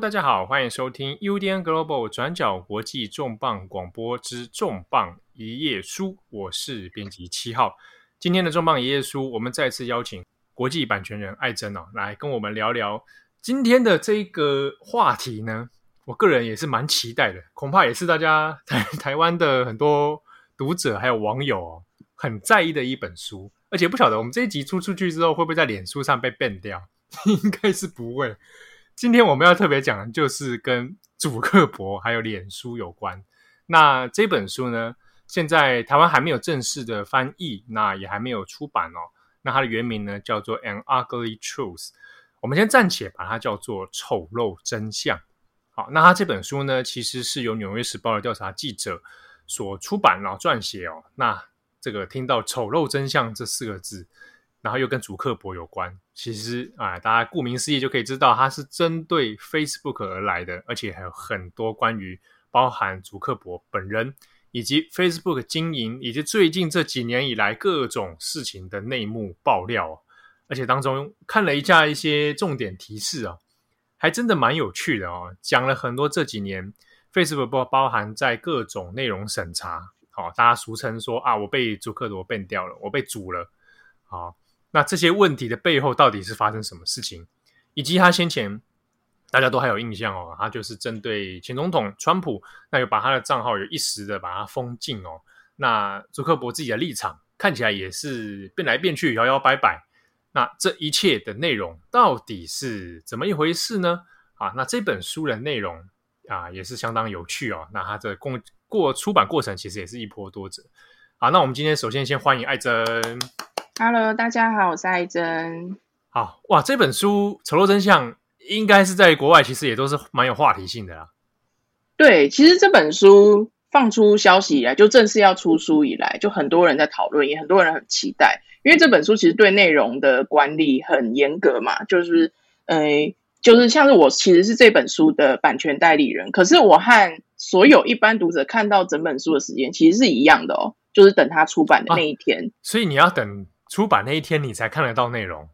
大家好，欢迎收听 UDN Global 转角国际重磅广播之重磅一页书，我是编辑七号。今天的重磅一页书，我们再次邀请国际版权人艾珍哦，来跟我们聊聊今天的这个话题呢。我个人也是蛮期待的，恐怕也是大家台台湾的很多读者还有网友哦，很在意的一本书。而且不晓得我们这一集出出去之后，会不会在脸书上被 ban 掉？应该是不会。今天我们要特别讲的就是跟祖克伯还有脸书有关。那这本书呢，现在台湾还没有正式的翻译，那也还没有出版哦。那它的原名呢叫做《An Ugly Truth》，我们先暂且把它叫做《丑陋真相》。好，那它这本书呢，其实是由《纽约时报》的调查记者所出版然后撰写哦。那这个听到“丑陋真相”这四个字。然后又跟祖克伯有关，其实啊，大家顾名思义就可以知道，它是针对 Facebook 而来的，而且还有很多关于包含祖克伯本人以及 Facebook 经营，以及最近这几年以来各种事情的内幕爆料，而且当中看了一下一些重点提示啊，还真的蛮有趣的哦，讲了很多这几年 Facebook 包包含在各种内容审查，好，大家俗称说啊，我被祖克伯变掉了，我被煮了，好。那这些问题的背后到底是发生什么事情？以及他先前大家都还有印象哦，他就是针对前总统川普，那有把他的账号有一时的把他封禁哦。那朱克伯自己的立场看起来也是变来变去，摇摇摆摆。那这一切的内容到底是怎么一回事呢？啊，那这本书的内容啊也是相当有趣哦。那他这过过出版过程其实也是一波多折。好，那我们今天首先先欢迎艾珍。Hello，大家好，我是艾珍。好哇，这本书《丑陋真相》应该是在国外其实也都是蛮有话题性的啦。对，其实这本书放出消息以来，就正式要出书以来，就很多人在讨论，也很多人很期待，因为这本书其实对内容的管理很严格嘛，就是呃，就是像是我其实是这本书的版权代理人，可是我和所有一般读者看到整本书的时间其实是一样的哦，就是等它出版的那一天。啊，所以你要等。出版那一天，你才看得到内容。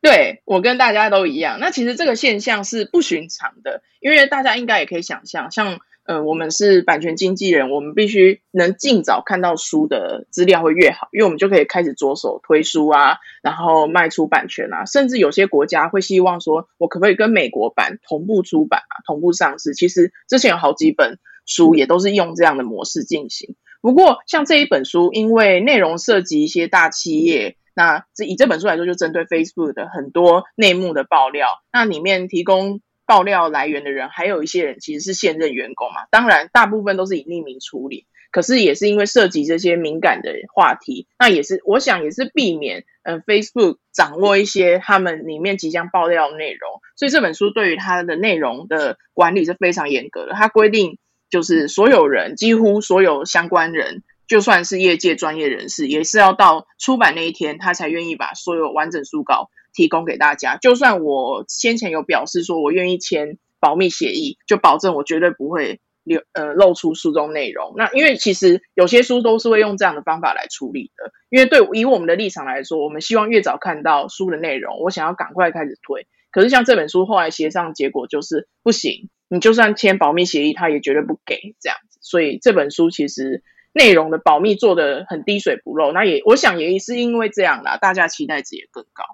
对，我跟大家都一样。那其实这个现象是不寻常的，因为大家应该也可以想象，像呃，我们是版权经纪人，我们必须能尽早看到书的资料会越好，因为我们就可以开始着手推书啊，然后卖出版权啊，甚至有些国家会希望说，我可不可以跟美国版同步出版啊，同步上市？其实之前有好几本书也都是用这样的模式进行。不过，像这一本书，因为内容涉及一些大企业，那以这本书来说，就针对 Facebook 的很多内幕的爆料。那里面提供爆料来源的人，还有一些人其实是现任员工嘛。当然，大部分都是以匿名处理。可是，也是因为涉及这些敏感的话题，那也是我想也是避免，嗯，Facebook 掌握一些他们里面即将爆料的内容。所以这本书对于它的内容的管理是非常严格的。它规定。就是所有人，几乎所有相关人，就算是业界专业人士，也是要到出版那一天，他才愿意把所有完整书稿提供给大家。就算我先前有表示说我愿意签保密协议，就保证我绝对不会留呃露出书中内容。那因为其实有些书都是会用这样的方法来处理的。因为对以我们的立场来说，我们希望越早看到书的内容，我想要赶快开始推。可是像这本书后来协商结果就是不行。你就算签保密协议，他也绝对不给这样子。所以这本书其实内容的保密做的很滴水不漏。那也我想也是因为这样啦，大家期待值也更高。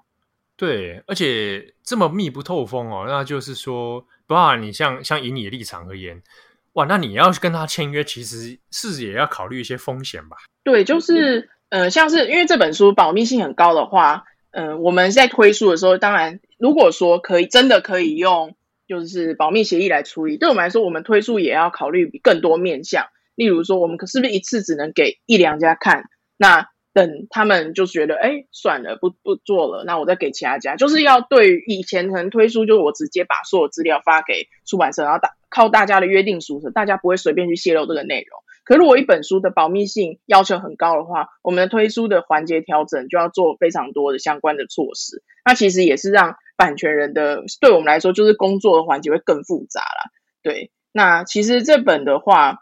对，而且这么密不透风哦，那就是说，不啊，你像像以你的立场而言，哇，那你要跟他签约，其实是也要考虑一些风险吧？对，就是呃，像是因为这本书保密性很高的话，呃，我们在推书的时候，当然如果说可以，真的可以用。就是保密协议来处理，对我们来说，我们推出也要考虑更多面向。例如说，我们可是不是一次只能给一两家看？那等他们就觉得，哎，算了，不不做了，那我再给其他家。就是要对以前可能推出，就是我直接把所有资料发给出版社，然后大靠大家的约定俗成，大家不会随便去泄露这个内容。可如果一本书的保密性要求很高的话，我们的推书的环节调整就要做非常多的相关的措施。那其实也是让。版权人的对我们来说，就是工作的环节会更复杂啦。对，那其实这本的话，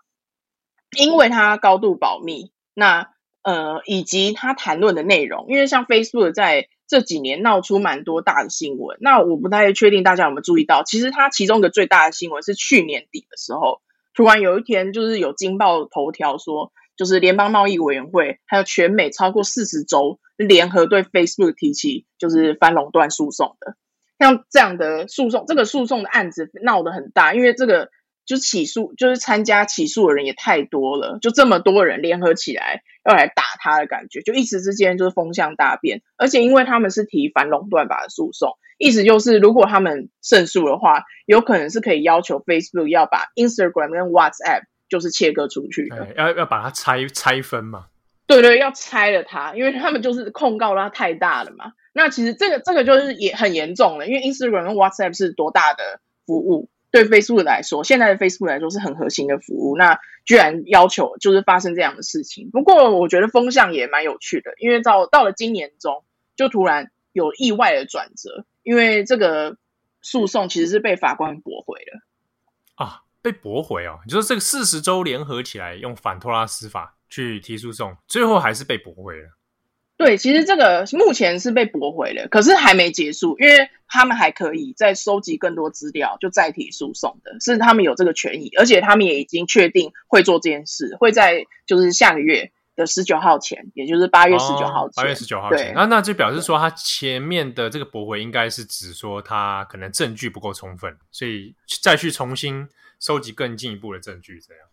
因为它高度保密，那呃，以及他谈论的内容，因为像 Facebook 在这几年闹出蛮多大的新闻，那我不太确定大家有没有注意到，其实它其中一个最大的新闻是去年底的时候，突然有一天就是有惊爆头条说，就是联邦贸易委员会还有全美超过四十州联合对 Facebook 提起就是反垄断诉讼的，像这样的诉讼，这个诉讼的案子闹得很大，因为这个。就起诉，就是参加起诉的人也太多了，就这么多人联合起来要来打他的感觉，就一时之间就是风向大变。而且因为他们是提反垄断法的诉讼，意思就是如果他们胜诉的话，有可能是可以要求 Facebook 要把 Instagram 跟 WhatsApp 就是切割出去的，要要把它拆拆分嘛？对对，要拆了它，因为他们就是控告它太大了嘛。那其实这个这个就是也很严重了，因为 Instagram 跟 WhatsApp 是多大的服务？对 Facebook 来说，现在的 Facebook 来说是很核心的服务，那居然要求就是发生这样的事情。不过我觉得风向也蛮有趣的，因为到到了今年中，就突然有意外的转折，因为这个诉讼其实是被法官驳回了啊，被驳回哦，你说这个四十州联合起来用反托拉斯法去提诉讼，最后还是被驳回了。对，其实这个目前是被驳回了，可是还没结束，因为他们还可以再收集更多资料，就再提诉讼的，是他们有这个权益，而且他们也已经确定会做这件事，会在就是下个月的十九号前，也就是八月十九号前，八月十九号前，那那就表示说他前面的这个驳回应该是指说他可能证据不够充分，所以再去重新收集更进一步的证据，这样。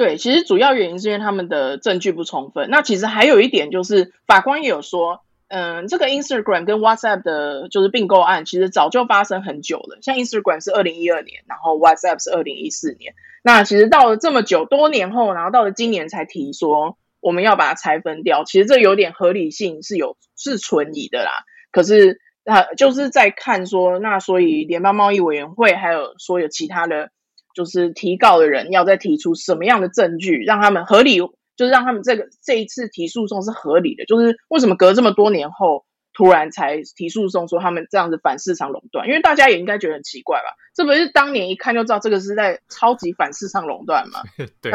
对，其实主要原因是因为他们的证据不充分。那其实还有一点就是，法官也有说，嗯，这个 Instagram 跟 WhatsApp 的，就是并购案，其实早就发生很久了。像 Instagram 是二零一二年，然后 WhatsApp 是二零一四年。那其实到了这么久多年后，然后到了今年才提说我们要把它拆分掉，其实这有点合理性是有是存疑的啦。可是啊，就是在看说，那所以联邦贸易委员会还有说有其他的。就是提告的人要再提出什么样的证据，让他们合理，就是让他们这个这一次提诉讼是合理的。就是为什么隔这么多年后突然才提诉讼，说他们这样子反市场垄断？因为大家也应该觉得很奇怪吧？这不是当年一看就知道这个是在超级反市场垄断吗？对，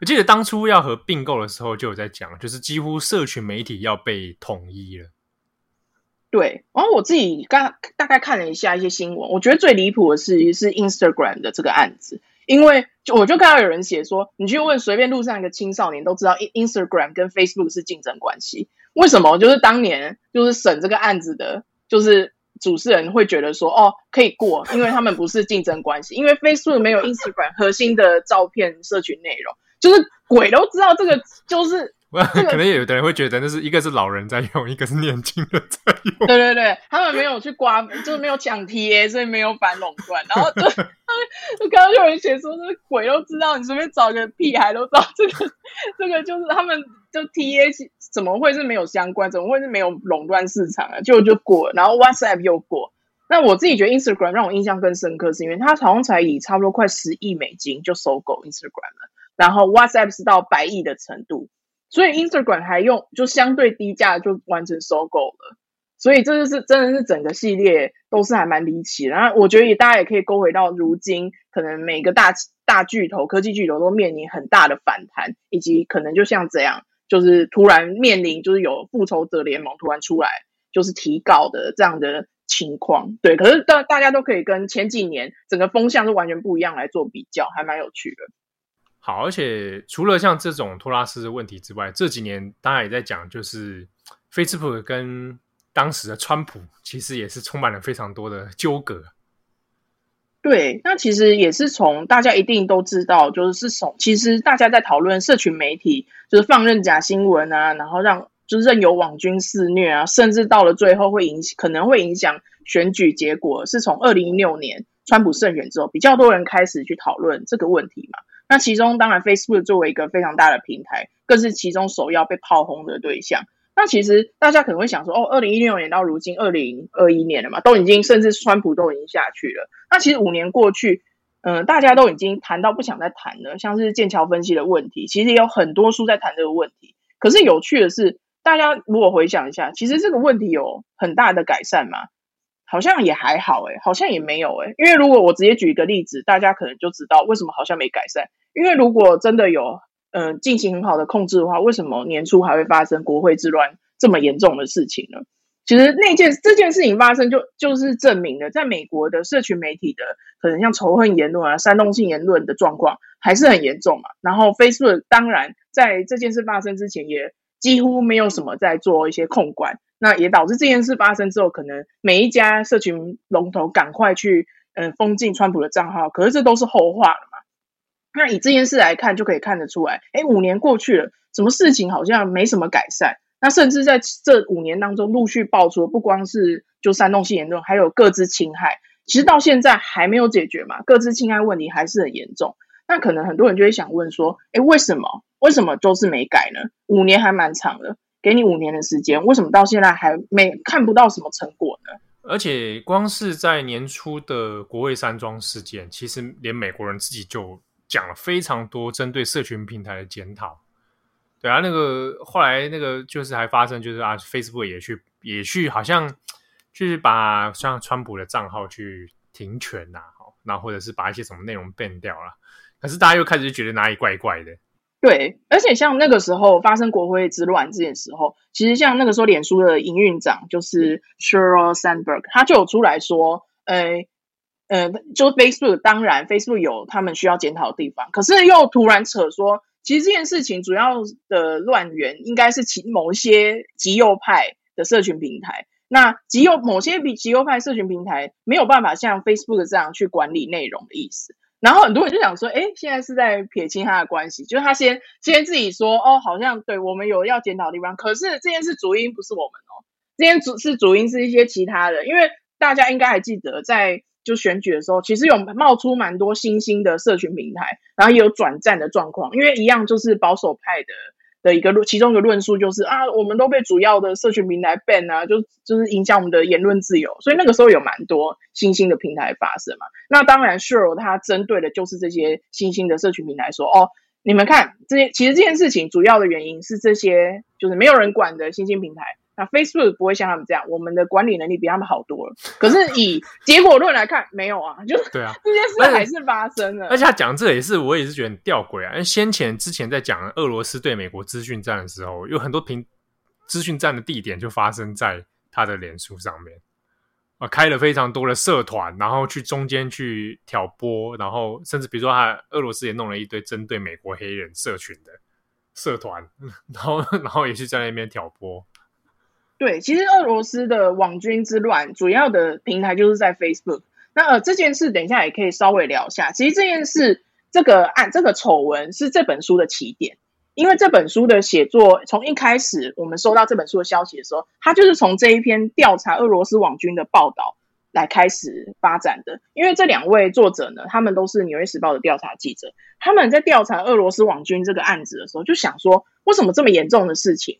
我记得当初要和并购的时候就有在讲，就是几乎社群媒体要被统一了。对，然后我自己刚大概看了一下一些新闻，我觉得最离谱的是是 Instagram 的这个案子，因为就我就看到有人写说，你去问随便路上一个青少年都知道，Instagram 跟 Facebook 是竞争关系。为什么？就是当年就是审这个案子的，就是主持人会觉得说，哦，可以过，因为他们不是竞争关系，因为 Facebook 没有 Instagram 核心的照片社群内容，就是鬼都知道这个就是。可能有的人会觉得，那是一个是老人在用，一个是年轻人在用。对对对，他们没有去刮，就是没有抢 TA，所以没有反垄断。然后就 他们就刚刚就有人写说，这鬼都知道，你随便找个屁孩都知道这个 这个就是他们就 TA 怎么会是没有相关，怎么会是没有垄断市场啊？就就过，然后 WhatsApp 又过。那我自己觉得 Instagram 让我印象更深刻，是因为它好像才以差不多快十亿美金就收购 Instagram 了，然后 WhatsApp 是到百亿的程度。所以 Instagram 还用就相对低价就完成收购了，所以这就是真的是整个系列都是还蛮离奇的。然后我觉得也大家也可以勾回到如今，可能每个大大巨头、科技巨头都面临很大的反弹，以及可能就像这样，就是突然面临就是有复仇者联盟突然出来就是提稿的这样的情况。对，可是大大家都可以跟前几年整个风向是完全不一样来做比较，还蛮有趣的。好，而且除了像这种托拉斯的问题之外，这几年大家也在讲，就是 Facebook 跟当时的川普其实也是充满了非常多的纠葛。对，那其实也是从大家一定都知道，就是是从其实大家在讨论社群媒体就是放任假新闻啊，然后让就是任由网军肆虐啊，甚至到了最后会影可能会影响选举结果，是从二零一六年川普胜选之后，比较多人开始去讨论这个问题嘛。那其中当然，Facebook 作为一个非常大的平台，更是其中首要被炮轰的对象。那其实大家可能会想说，哦，二零一六年到如今二零二一年了嘛，都已经甚至川普都已经下去了。那其实五年过去，嗯、大家都已经谈到不想再谈了。像是剑桥分析的问题，其实也有很多书在谈这个问题。可是有趣的是，大家如果回想一下，其实这个问题有很大的改善吗？好像也还好诶，好像也没有诶。因为如果我直接举一个例子，大家可能就知道为什么好像没改善。因为如果真的有，嗯进行很好的控制的话，为什么年初还会发生国会之乱这么严重的事情呢？其实那件这件事情发生就，就就是证明了，在美国的社群媒体的可能像仇恨言论啊、煽动性言论的状况还是很严重嘛。然后 Facebook 当然在这件事发生之前也几乎没有什么在做一些控管，那也导致这件事发生之后，可能每一家社群龙头赶快去嗯封禁川普的账号，可是这都是后话了嘛。那以这件事来看，就可以看得出来，哎，五年过去了，什么事情好像没什么改善。那甚至在这五年当中，陆续爆出不光是就煽动性言论，还有个资侵害，其实到现在还没有解决嘛，个资侵害问题还是很严重。那可能很多人就会想问说，诶，为什么？为什么就是没改呢？五年还蛮长的，给你五年的时间，为什么到现在还没看不到什么成果呢？而且光是在年初的国会山庄事件，其实连美国人自己就讲了非常多针对社群平台的检讨。对啊，那个后来那个就是还发生，就是啊，Facebook 也去也去，好像就是把像川普的账号去停权呐，好，那或者是把一些什么内容 ban 掉了。可是大家又开始觉得哪里怪怪的。对，而且像那个时候发生国会之乱这件时候，其实像那个时候脸书的营运长就是 Sheryl Sandberg，他就有出来说，呃呃，就 Facebook 当然 Facebook 有他们需要检讨的地方，可是又突然扯说。其实这件事情主要的乱源应该是其某一些极右派的社群平台。那极右某些比极右派社群平台没有办法像 Facebook 这样去管理内容的意思。然后很多人就想说，哎，现在是在撇清他的关系，就是他先先自己说，哦，好像对我们有要检讨的地方。可是这件事主因不是我们哦，这件主是主因是一些其他的，因为大家应该还记得在。就选举的时候，其实有冒出蛮多新兴的社群平台，然后也有转战的状况。因为一样就是保守派的的一个论，其中一个论述就是啊，我们都被主要的社群平台 ban 啊，就就是影响我们的言论自由。所以那个时候有蛮多新兴的平台发生嘛。那当然，Sure 它针对的就是这些新兴的社群平台说，哦，你们看这些，其实这件事情主要的原因是这些就是没有人管的新兴平台。那 Facebook 不会像他们这样，我们的管理能力比他们好多了。可是以结果论来看，没有啊，就对啊，这件事还是发生了。而且他讲这也是，我也是觉得很吊诡啊。因为先前之前在讲俄罗斯对美国资讯战的时候，有很多平资讯战的地点就发生在他的脸书上面啊，开了非常多的社团，然后去中间去挑拨，然后甚至比如说他俄罗斯也弄了一堆针对美国黑人社群的社团，然后然后也是在那边挑拨。对，其实俄罗斯的网军之乱主要的平台就是在 Facebook。那呃，这件事等一下也可以稍微聊一下。其实这件事，这个案，这个丑闻是这本书的起点，因为这本书的写作从一开始我们收到这本书的消息的时候，它就是从这一篇调查俄罗斯网军的报道来开始发展的。因为这两位作者呢，他们都是《纽约时报》的调查记者，他们在调查俄罗斯网军这个案子的时候，就想说，为什么这么严重的事情？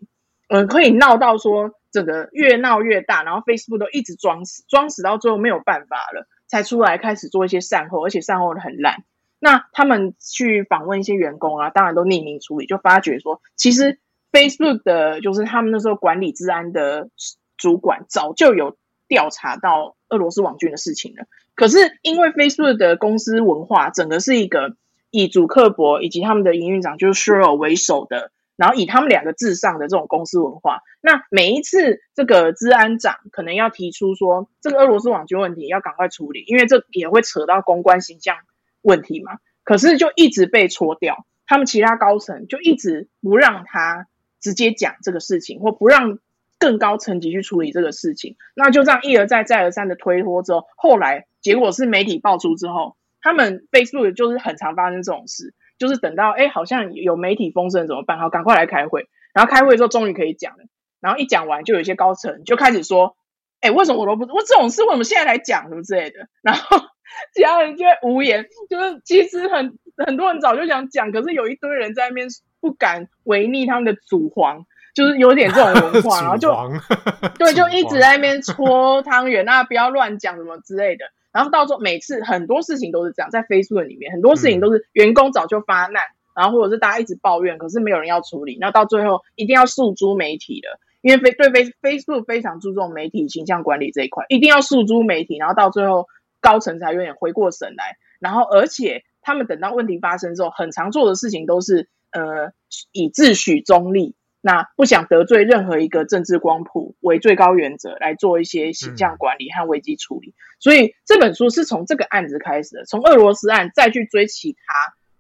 嗯，可以闹到说整个越闹越大，然后 Facebook 都一直装死，装死到最后没有办法了，才出来开始做一些善后，而且善后的很烂。那他们去访问一些员工啊，当然都匿名处理，就发觉说，其实 Facebook 的就是他们那时候管理治安的主管早就有调查到俄罗斯网军的事情了。可是因为 Facebook 的公司文化，整个是一个以祖克伯以及他们的营运长就是 Sheryl 为首的。然后以他们两个至上的这种公司文化，那每一次这个资安长可能要提出说，这个俄罗斯网军问题要赶快处理，因为这也会扯到公关形象问题嘛。可是就一直被戳掉，他们其他高层就一直不让他直接讲这个事情，或不让更高层级去处理这个事情。那就这样一而再再而三的推脱之后，后来结果是媒体爆出之后，他们 Facebook 就是很常发生这种事。就是等到哎，好像有媒体风声怎么办？好，赶快来开会。然后开会之后，终于可以讲了。然后一讲完，就有一些高层就开始说：“哎，为什么我都不？我这种事为什么现在来讲？什么之类的？”然后 其他人就会无言。就是其实很很多人早就想讲，可是有一堆人在那边不敢违逆他们的祖皇，就是有点这种文化，然后就 对，就一直在那边搓汤圆，那不要乱讲什么之类的。然后到时候每次很多事情都是这样，在 Facebook 里面很多事情都是员工早就发难，然后或者是大家一直抱怨，可是没有人要处理，那到最后一定要诉诸媒体的，因为对 Face Facebook 非常注重媒体形象管理这一块，一定要诉诸媒体，然后到最后高层才有点回过神来，然后而且他们等到问题发生之后，很常做的事情都是呃以自诩中立，那不想得罪任何一个政治光谱为最高原则来做一些形象管理和危机处理。嗯、所以这本书是从这个案子开始的，从俄罗斯案再去追其他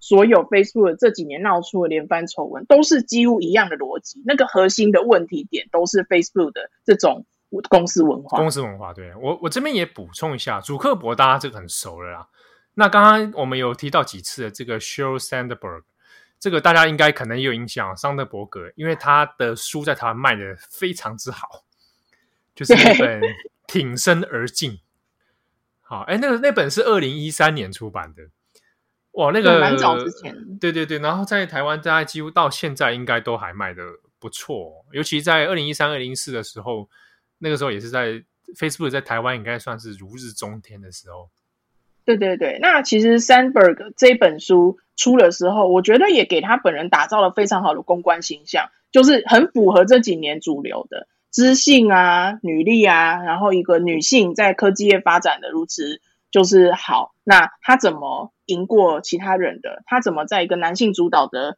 所有 Facebook 这几年闹出的连番丑闻，都是几乎一样的逻辑。那个核心的问题点都是 Facebook 的这种。公司文化，公司文化，对，我我这边也补充一下，主克伯大家这个很熟了啦。那刚刚我们有提到几次的这个 Sheryl Sandberg，这个大家应该可能也有印象，桑德伯格，因为他的书在台湾卖的非常之好，就是那本《挺身而进》。好，哎，那个那本是二零一三年出版的，哇，那个蛮早之前，对对对，然后在台湾大家几乎到现在应该都还卖的不错，尤其在二零一三、二零一四的时候。那个时候也是在 Facebook 在台湾应该算是如日中天的时候。对对对，那其实 Sandberg 这本书出的时候，我觉得也给他本人打造了非常好的公关形象，就是很符合这几年主流的知性啊、女力啊，然后一个女性在科技业发展的如此就是好。那他怎么赢过其他人的？他怎么在一个男性主导的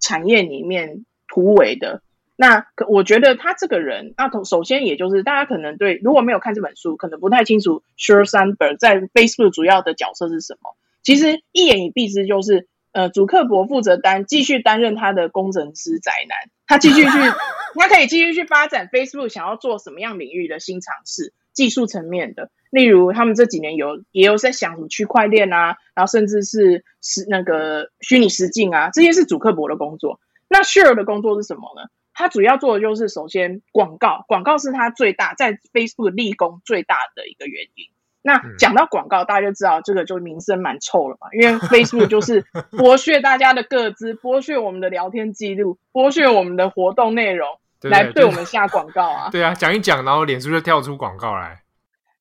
产业里面突围的？那可我觉得他这个人，那首先也就是大家可能对如果没有看这本书，可能不太清楚 Sheryl Sandberg 在 Facebook 主要的角色是什么。其实一言以蔽之，就是呃，主克伯负责担继续担任他的工程师宅男，他继续去，他可以继续去发展 Facebook 想要做什么样领域的新尝试，技术层面的，例如他们这几年有也有在想什么区块链啊，然后甚至是是那个虚拟实境啊，这些是主克伯的工作。那 Sheryl 的工作是什么呢？他主要做的就是，首先广告，广告是他最大在 Facebook 立功最大的一个原因。那讲到广告，大家就知道这个就名声蛮臭了嘛，因为 Facebook 就是 剥削大家的个资，剥削我们的聊天记录，剥削我们的活动内容，来对我们下广告啊。对啊，讲一讲，然后脸书就跳出广告来。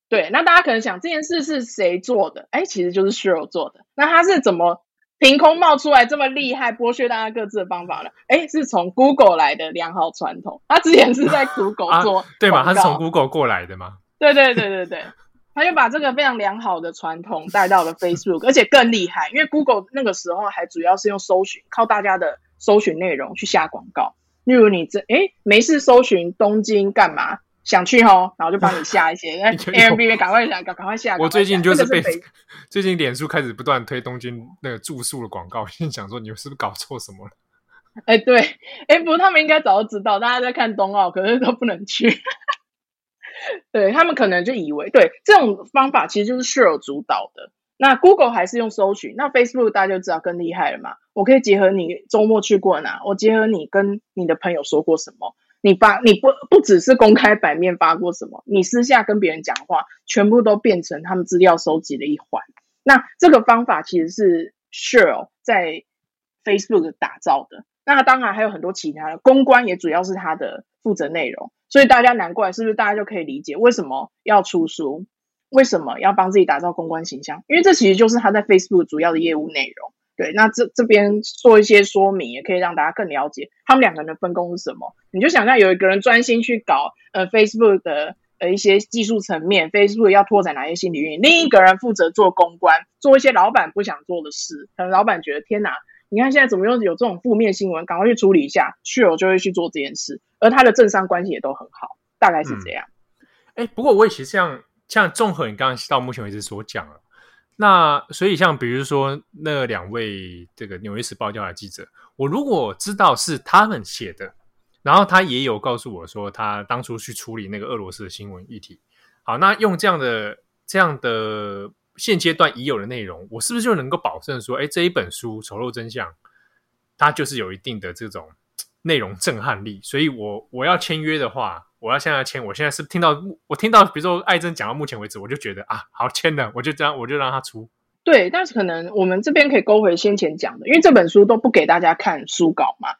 对，那大家可能想这件事是谁做的？哎，其实就是 Sheryl 做的。那他是怎么？凭空冒出来这么厉害剥削大家各自的方法呢，哎，是从 Google 来的良好传统。他之前是在 Google 做、啊，对吗？他是从 Google 过来的吗？对对对对对，他就把这个非常良好的传统带到了 Facebook，而且更厉害，因为 Google 那个时候还主要是用搜寻，靠大家的搜寻内容去下广告。例如你这哎没事搜寻东京干嘛？想去吼，然后就帮你下一些。Airbnb 赶快下，赶赶快下。我最近就是被最近脸书开始不断推东京那个住宿的广告，心想说你们是不是搞错什么了？哎、欸，对，哎、欸，不过他们应该早就知道，大家在看冬奥，可是都不能去。对他们可能就以为，对这种方法其实就是 Share 主导的。那 Google 还是用搜寻，那 Facebook 大家就知道更厉害了嘛。我可以结合你周末去过哪，我结合你跟你的朋友说过什么。你发你不不只是公开版面发过什么，你私下跟别人讲话，全部都变成他们资料收集的一环。那这个方法其实是 Share 在 Facebook 打造的。那当然还有很多其他的公关，也主要是他的负责内容。所以大家难怪是不是？大家就可以理解为什么要出书，为什么要帮自己打造公关形象？因为这其实就是他在 Facebook 主要的业务内容。对，那这这边做一些说明，也可以让大家更了解他们两个人的分工是什么。你就想象有一个人专心去搞呃 Facebook 的呃一些技术层面，Facebook 要拓展哪些新领域，另一个人负责做公关，做一些老板不想做的事。可能老板觉得天哪，你看现在怎么又有这种负面新闻，赶快去处理一下，Sheryl 就会去做这件事，而他的政商关系也都很好，大概是这样。哎、嗯，不过我也其实像像综合你刚刚到目前为止所讲了。那所以像比如说那两位这个《纽约时报》调查记者，我如果知道是他们写的，然后他也有告诉我说他当初去处理那个俄罗斯的新闻议题，好，那用这样的这样的现阶段已有的内容，我是不是就能够保证说，哎，这一本书《丑陋真相》，它就是有一定的这种内容震撼力，所以我我要签约的话。我要现在签，我现在是听到我听到，比如说艾珍讲到目前为止，我就觉得啊，好签的，我就这样，我就让他出。对，但是可能我们这边可以勾回先前讲的，因为这本书都不给大家看书稿嘛。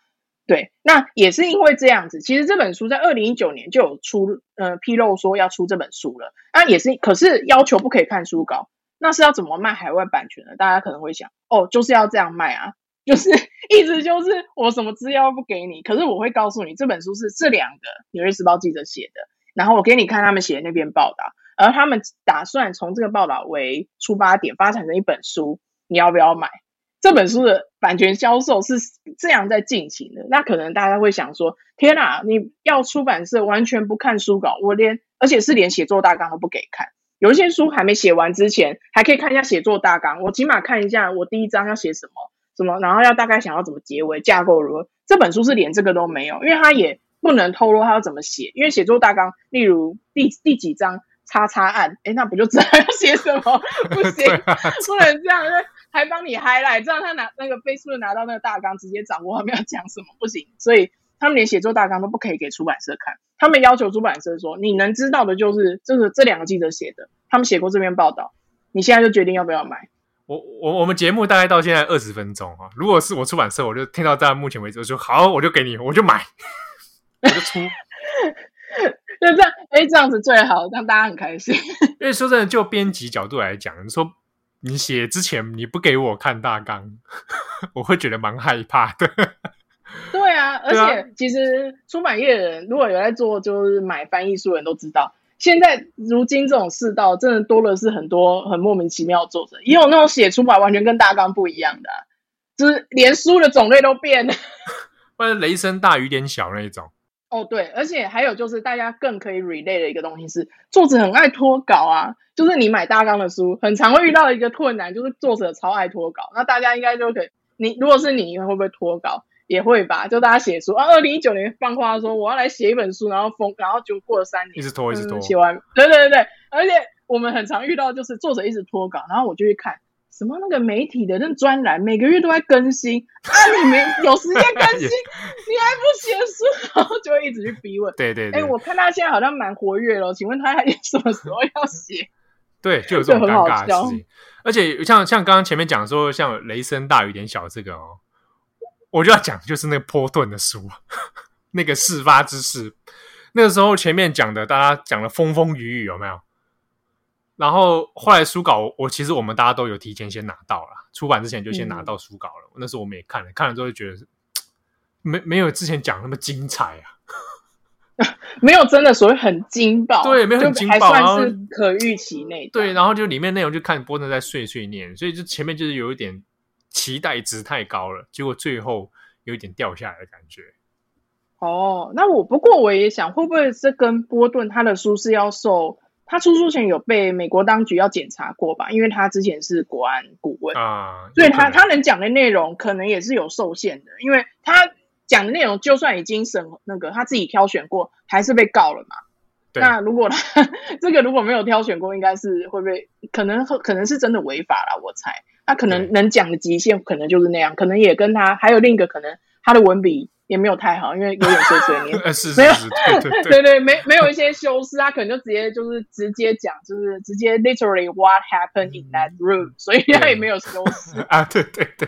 对，那也是因为这样子。其实这本书在二零一九年就有出，呃，披露说要出这本书了。那也是，可是要求不可以看书稿，那是要怎么卖海外版权的？大家可能会想，哦，就是要这样卖啊。就是 意思就是我什么资料不给你，可是我会告诉你这本书是这两个纽约时报记者写的，然后我给你看他们写的那篇报道，而他们打算从这个报道为出发点发展成一本书，你要不要买？这本书的版权销售是这样在进行的，那可能大家会想说：天哪，你要出版社完全不看书稿，我连而且是连写作大纲都不给看。有一些书还没写完之前，还可以看一下写作大纲，我起码看一下我第一章要写什么，什么，然后要大概想要怎么结尾，架构如何。这本书是连这个都没有，因为它也不能透露它要怎么写，因为写作大纲，例如第第几章叉叉案，诶，那不就知道要写什么？不行，啊、不能这样。还帮你 highlight，这样他拿那个 Facebook 拿到那个大纲，直接掌握他们要讲什么，不行。所以他们连写作大纲都不可以给出版社看，他们要求出版社说，你能知道的就是这个这两个记者写的，他们写过这篇报道，你现在就决定要不要买。我我我们节目大概到现在二十分钟啊，如果是我出版社，我就听到到目前为止，我就说好，我就给你，我就买，我就出，就这样，哎，这样子最好，让大家很开心。因为说真的，就编辑角度来讲，你说。你写之前你不给我看大纲，我会觉得蛮害怕的。而且其实出版业的人如果有在做，就是买翻译书的人都知道，现在如今这种世道，真的多的是很多很莫名其妙的作者，也有那种写出版完全跟大纲不一样的，就是连书的种类都变了，或者雷声大雨点小那一种。哦，对，而且还有就是大家更可以 relate 的一个东西是，作者很爱脱稿啊。就是你买大纲的书，很常会遇到一个困难，就是作者超爱脱稿。那大家应该就可以，你如果是你，会不会脱稿？也会吧。就大家写书啊，二零一九年放话说我要来写一本书，然后封，然后就过了三年，一直拖，一直拖，写完。对对对对，而且我们很常遇到，就是作者一直拖稿，然后我就去看。什么那个媒体的那专栏，每个月都在更新啊！你没有时间更新，你还不写书，然后就会一直去逼问。对对对，哎，我看他现在好像蛮活跃了，请问他还什么时候要写？对，就有这种尴尬的事情。而且像像刚刚前面讲说，像雷声大雨点小这个哦，我就要讲就是那个波顿的书，那个事发之事，那个时候前面讲的，大家讲的风风雨雨有没有？然后后来书稿，我其实我们大家都有提前先拿到了，出版之前就先拿到书稿了。嗯、那时候我们也看了，看了之后就觉得没没有之前讲那么精彩啊，没有真的所谓很惊爆，对，没有很惊爆，还算是可预期内。对，然后就里面内容就看波特在碎碎念，所以就前面就是有一点期待值太高了，结果最后有一点掉下来的感觉。哦，那我不过我也想，会不会是跟波顿他的书是要受？他出书前有被美国当局要检查过吧？因为他之前是国安顾问啊，所以他他能讲的内容可能也是有受限的，因为他讲的内容就算已经审那个他自己挑选过，还是被告了嘛。对那如果他 这个如果没有挑选过，应该是会被可能可能是真的违法了，我猜。那可能能讲的极限可能就是那样，可能也跟他还有另一个可能，他的文笔。也没有太好，因为有点碎碎念，没有，对对，对对，没没有一些修饰，他可能就直接就是直接讲，就是直接 literally what happened in that room，所以他也没有修饰 啊，对对对。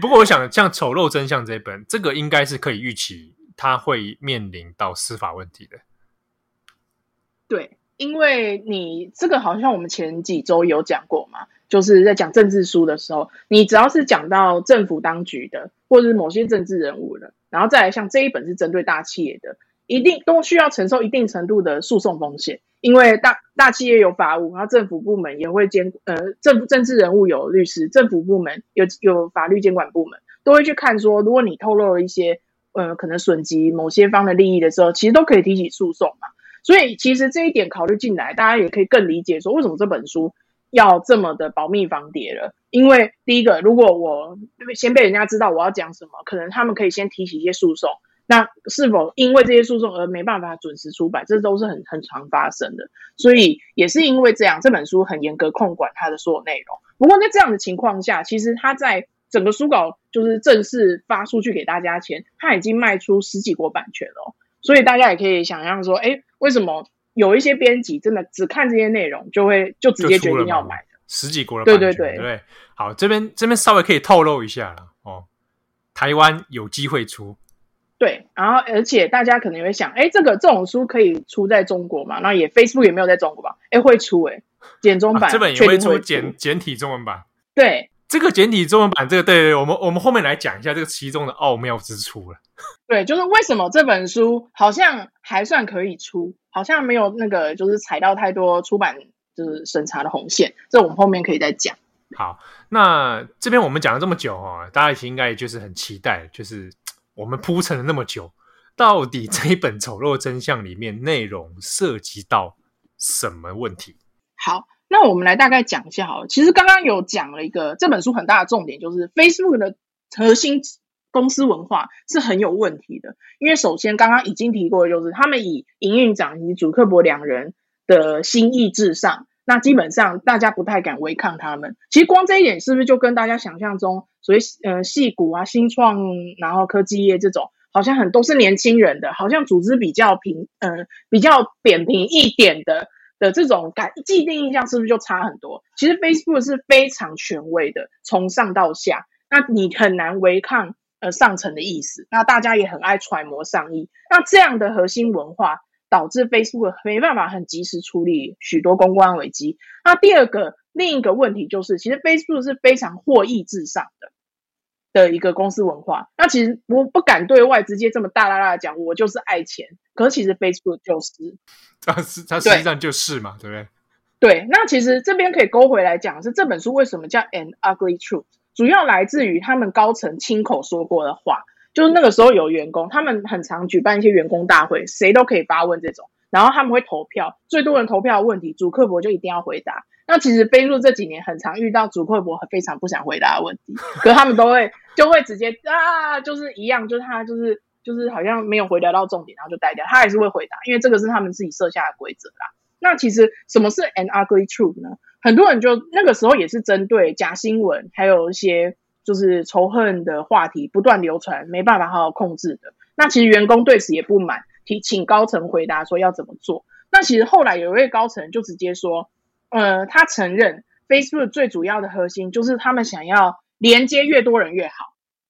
不过我想，像《丑陋真相》这一本，这个应该是可以预期他会面临到司法问题的。对，因为你这个好像我们前几周有讲过嘛。就是在讲政治书的时候，你只要是讲到政府当局的，或者是某些政治人物的，然后再来像这一本是针对大企业的，一定都需要承受一定程度的诉讼风险，因为大大企业有法务，然后政府部门也会监，呃，政府政治人物有律师，政府部门有有法律监管部门，都会去看说，如果你透露了一些，呃，可能损及某些方的利益的时候，其实都可以提起诉讼嘛。所以其实这一点考虑进来，大家也可以更理解说，为什么这本书。要这么的保密防谍了，因为第一个，如果我先被人家知道我要讲什么，可能他们可以先提起一些诉讼。那是否因为这些诉讼而没办法准时出版，这都是很很常发生的。所以也是因为这样，这本书很严格控管它的所有内容。不过在这样的情况下，其实它在整个书稿就是正式发出去给大家前，它已经卖出十几国版权了。所以大家也可以想象说，哎，为什么？有一些编辑真的只看这些内容，就会就直接决定要买的十几国的对对对，对对好，这边这边稍微可以透露一下了哦，台湾有机会出，对，然后而且大家可能也会想，哎，这个这种书可以出在中国嘛？那也 Facebook 也没有在中国吧？哎，会出哎，简中版、啊，这本也会出简简体中文版，对，这个简体中文版，这个对，我们我们后面来讲一下这个其中的奥妙之处了。对，就是为什么这本书好像还算可以出。好像没有那个，就是踩到太多出版就是审查的红线，这我们后面可以再讲。好，那这边我们讲了这么久哈，大家应该就是很期待，就是我们铺陈了那么久，到底这一本丑陋真相里面内容涉及到什么问题？好，那我们来大概讲一下好了。其实刚刚有讲了一个这本书很大的重点，就是 Facebook 的核心公司文化是很有问题的。因为首先刚刚已经提过，就是他们以营运长以及祖克伯两人的心意至上，那基本上大家不太敢违抗他们。其实光这一点，是不是就跟大家想象中所谓呃矽谷啊、新创然后科技业这种，好像很都是年轻人的，好像组织比较平呃比较扁平一点的。的这种感既定印象是不是就差很多？其实 Facebook 是非常权威的，从上到下，那你很难违抗呃上层的意思。那大家也很爱揣摩上意，那这样的核心文化导致 Facebook 没办法很及时处理许多公关危机。那第二个另一个问题就是，其实 Facebook 是非常获益至上的。的一个公司文化，那其实我不敢对外直接这么大啦啦的讲，我就是爱钱。可是其实 Facebook 就是，它是它实际上就是嘛，对，不对？对，那其实这边可以勾回来讲，是这本书为什么叫 An Ugly Truth，主要来自于他们高层亲口说过的话。就是那个时候有员工，他们很常举办一些员工大会，谁都可以发问这种，然后他们会投票，最多人投票的问题，主客博就一定要回答。那其实飞入这几年很常遇到祖克伯非常不想回答的问题，可是他们都会就会直接啊，就是一样，就是他就是就是好像没有回答到重点，然后就带掉。他还是会回答，因为这个是他们自己设下的规则啦。那其实什么是 an ugly truth 呢？很多人就那个时候也是针对假新闻，还有一些就是仇恨的话题不断流传，没办法好好控制的。那其实员工对此也不满，提请高层回答说要怎么做。那其实后来有一位高层就直接说。呃，他承认 Facebook 最主要的核心就是他们想要连接越多人越好，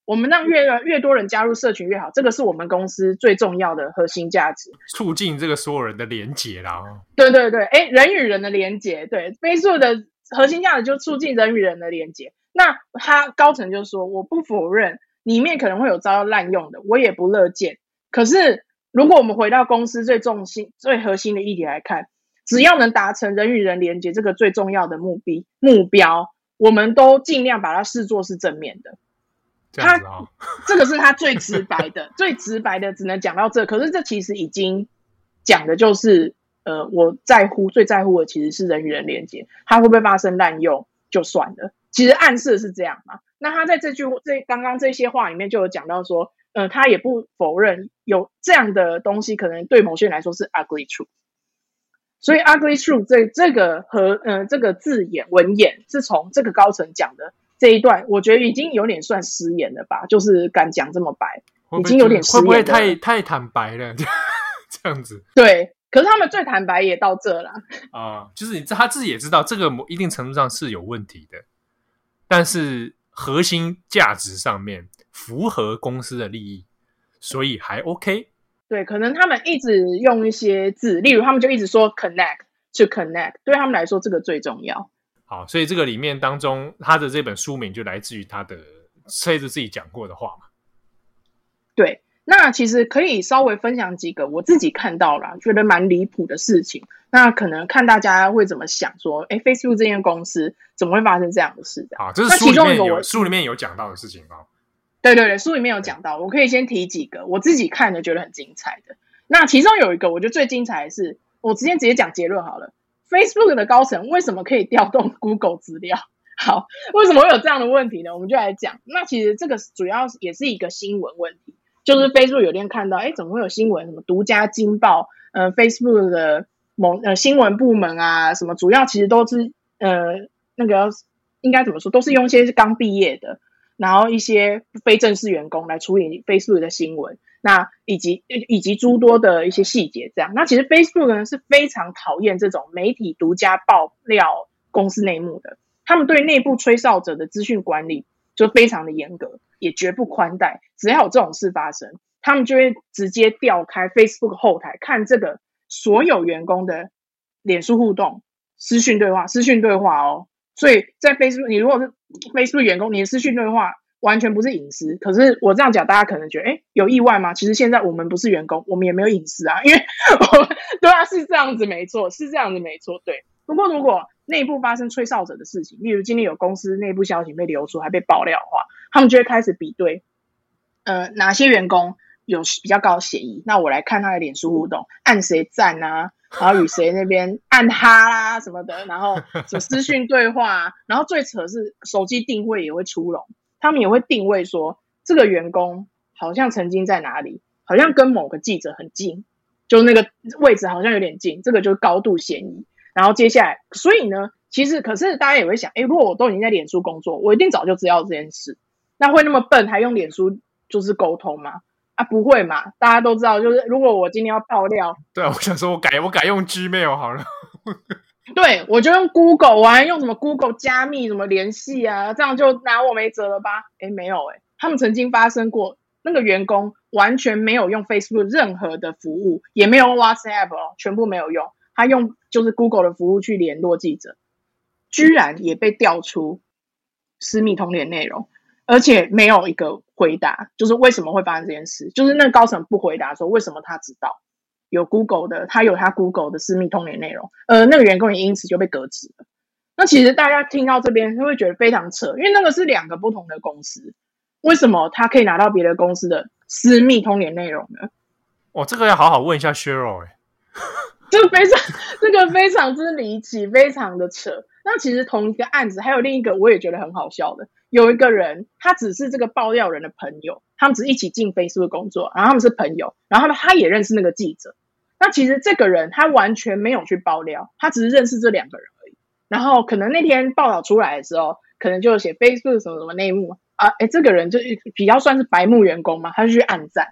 我们让越越多人加入社群越好，这个是我们公司最重要的核心价值，促进这个所有人的连接啦。对对对，哎，人与人的连接，对 Facebook 的核心价值就促进人与人的连接。那他高层就说，我不否认里面可能会有遭到滥用的，我也不乐见。可是如果我们回到公司最重心、最核心的议题来看。只要能达成人与人连接这个最重要的目的目标，我们都尽量把它视作是正面的。他这个是他最直白的，最直白的只能讲到这。可是这其实已经讲的就是，呃，我在乎最在乎的其实是人与人连接，它会不会发生滥用就算了。其实暗示是这样嘛。那他在这句这刚刚这些话里面就有讲到说，呃，他也不否认有这样的东西，可能对某些人来说是 ugly truth。所以，ugly truth 这这个和呃这个字眼文眼是从这个高层讲的这一段，我觉得已经有点算失言了吧？就是敢讲这么白，已经有点。会不会太太坦白了？这样子。对，可是他们最坦白也到这了啊，就是你他自己也知道这个某一定程度上是有问题的，但是核心价值上面符合公司的利益，所以还 OK。对，可能他们一直用一些字，例如他们就一直说 connect to connect，对他们来说这个最重要。好，所以这个里面当中，他的这本书名就来自于他的，随着自己讲过的话嘛。对，那其实可以稍微分享几个我自己看到了，觉得蛮离谱的事情。那可能看大家会怎么想，说，哎，Facebook 这间公司怎么会发生这样的事？啊，这是书里面有书里面有讲到的事情吗？对对对，书里面有讲到，我可以先提几个我自己看的觉得很精彩的。那其中有一个我觉得最精彩的是，我直接直接讲结论好了。Facebook 的高层为什么可以调动 Google 资料？好，为什么会有这样的问题呢？我们就来讲。那其实这个主要也是一个新闻问题，就是 Facebook 有天看到，哎，怎么会有新闻？什么独家惊爆？呃，Facebook 的某呃新闻部门啊，什么主要其实都是呃那个应该怎么说，都是用一些刚毕业的。然后一些非正式员工来处理 Facebook 的新闻，那以及以及诸多的一些细节，这样。那其实 Facebook 呢是非常讨厌这种媒体独家爆料公司内幕的，他们对内部吹哨者的资讯管理就非常的严格，也绝不宽待。只要有这种事发生，他们就会直接调开 Facebook 后台看这个所有员工的脸书互动、私讯对话、私讯对话哦。所以在 Facebook，你如果是 Facebook 员工，你的私讯对话完全不是隐私。可是我这样讲，大家可能觉得，哎，有意外吗？其实现在我们不是员工，我们也没有隐私啊。因为我们对啊，是这样子，没错，是这样子，没错。对，不过如果内部发生吹哨者的事情，例如今天有公司内部消息被流出，还被爆料的话，他们就会开始比对，呃，哪些员工有比较高的嫌疑？那我来看他的脸书互动，按谁赞啊，然后与谁那边按哈啦什么的，然后什么私讯对话，然后最扯是手机定位也会出笼，他们也会定位说这个员工好像曾经在哪里，好像跟某个记者很近，就那个位置好像有点近，这个就是高度嫌疑。然后接下来，所以呢，其实可是大家也会想，哎，如果我都已经在脸书工作，我一定早就知道这件事。那会那么笨还用脸书就是沟通吗？啊，不会嘛！大家都知道，就是如果我今天要爆料，对啊，我想说我改我改用 Gmail 好了。对，我就用 Google，我还用什么 Google 加密什么联系啊，这样就拿我没辙了吧？哎，没有哎，他们曾经发生过，那个员工完全没有用 Facebook 任何的服务，也没有 WhatsApp 哦，全部没有用。他用就是 Google 的服务去联络记者，居然也被调出私密通联内容，而且没有一个回答，就是为什么会发生这件事？就是那个高层不回答说为什么他知道有 Google 的，他有他 Google 的私密通联内容，呃，那个员工也因此就被革职了。那其实大家听到这边会觉得非常扯，因为那个是两个不同的公司，为什么他可以拿到别的公司的私密通联内容呢？哦，这个要好好问一下 Cheryl 哎。这个非常，这个非常之离奇，非常的扯。那其实同一个案子，还有另一个我也觉得很好笑的，有一个人，他只是这个爆料人的朋友，他们只一起进 Facebook 工作，然后他们是朋友，然后他他也认识那个记者。那其实这个人他完全没有去爆料，他只是认识这两个人而已。然后可能那天报道出来的时候，可能就写 Facebook 什么什么内幕啊，哎，这个人就比较算是白目员工嘛，他就去按赞